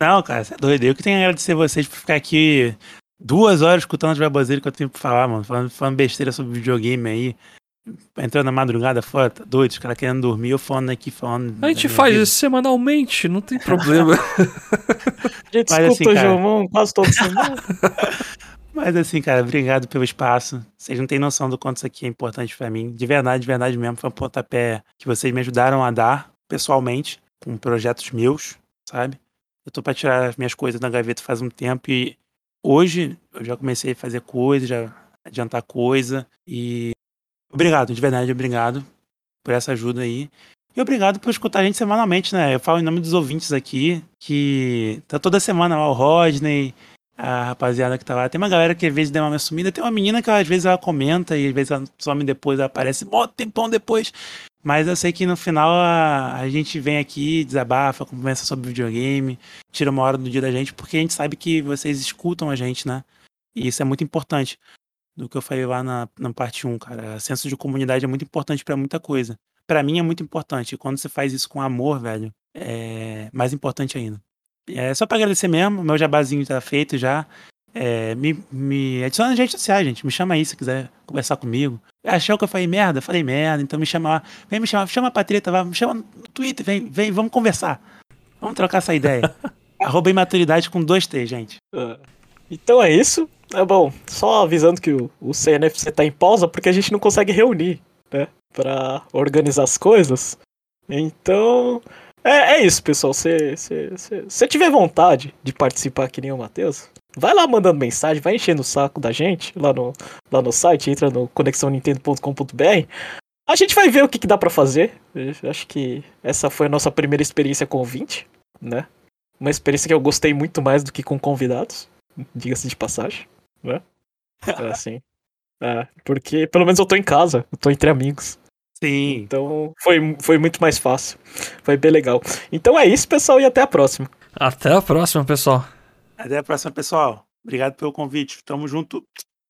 Não, cara, você é doido. Eu que tenho que agradecer vocês por ficar aqui duas horas escutando as baboseiras que eu tenho pra falar, mano. Falando, falando besteira sobre videogame aí. Entrando na madrugada fora, tá doido, os caras querendo dormir, eu falando aqui, falando. A gente faz vida. isso semanalmente, não tem problema. A [laughs] [laughs] gente Mas escuta assim, o quase toda semana. [laughs] Mas assim, cara, obrigado pelo espaço. Vocês não têm noção do quanto isso aqui é importante pra mim. De verdade, de verdade mesmo. Foi um pontapé que vocês me ajudaram a dar, pessoalmente, com projetos meus, sabe? Eu tô pra tirar as minhas coisas da gaveta faz um tempo e hoje eu já comecei a fazer coisa, já adiantar coisa. E obrigado, de verdade, obrigado por essa ajuda aí. E obrigado por escutar a gente semanalmente, né? Eu falo em nome dos ouvintes aqui, que tá toda semana lá o Rodney, a rapaziada que tá lá. Tem uma galera que às vezes deu uma sumida, tem uma menina que às vezes ela comenta e às vezes ela some depois, ela aparece mó tempão depois. Mas eu sei que no final a, a gente vem aqui, desabafa, conversa sobre videogame, tira uma hora do dia da gente, porque a gente sabe que vocês escutam a gente, né? E isso é muito importante. Do que eu falei lá na, na parte 1, cara. O senso de comunidade é muito importante pra muita coisa. Pra mim é muito importante. E quando você faz isso com amor, velho, é mais importante ainda. É só pra agradecer mesmo, meu jabazinho tá feito já. É, me, me adiciona nas redes sociais, gente. Me chama aí se quiser conversar comigo. Achou que eu falei merda? Falei merda, então me chama lá. Vem me chamar, chama pra treta, vai, me chama no Twitter, vem, vem, vamos conversar. Vamos trocar essa ideia. [laughs] Arroba imaturidade com dois T, gente. É. Então é isso. É bom, só avisando que o, o CNFC tá em pausa porque a gente não consegue reunir, né? Pra organizar as coisas. Então. É, é isso, pessoal. Se você tiver vontade de participar que nem o Matheus, vai lá mandando mensagem, vai enchendo o saco da gente lá no, lá no site, entra no conexãonintendo.com.br. A gente vai ver o que, que dá pra fazer. Eu acho que essa foi a nossa primeira experiência com ouvinte, né? Uma experiência que eu gostei muito mais do que com convidados, diga-se de passagem, né? [laughs] É assim. É, porque pelo menos eu tô em casa, eu tô entre amigos. Sim. Então foi, foi muito mais fácil. Foi bem legal. Então é isso, pessoal, e até a próxima. Até a próxima, pessoal. Até a próxima, pessoal. Obrigado pelo convite. Tamo junto.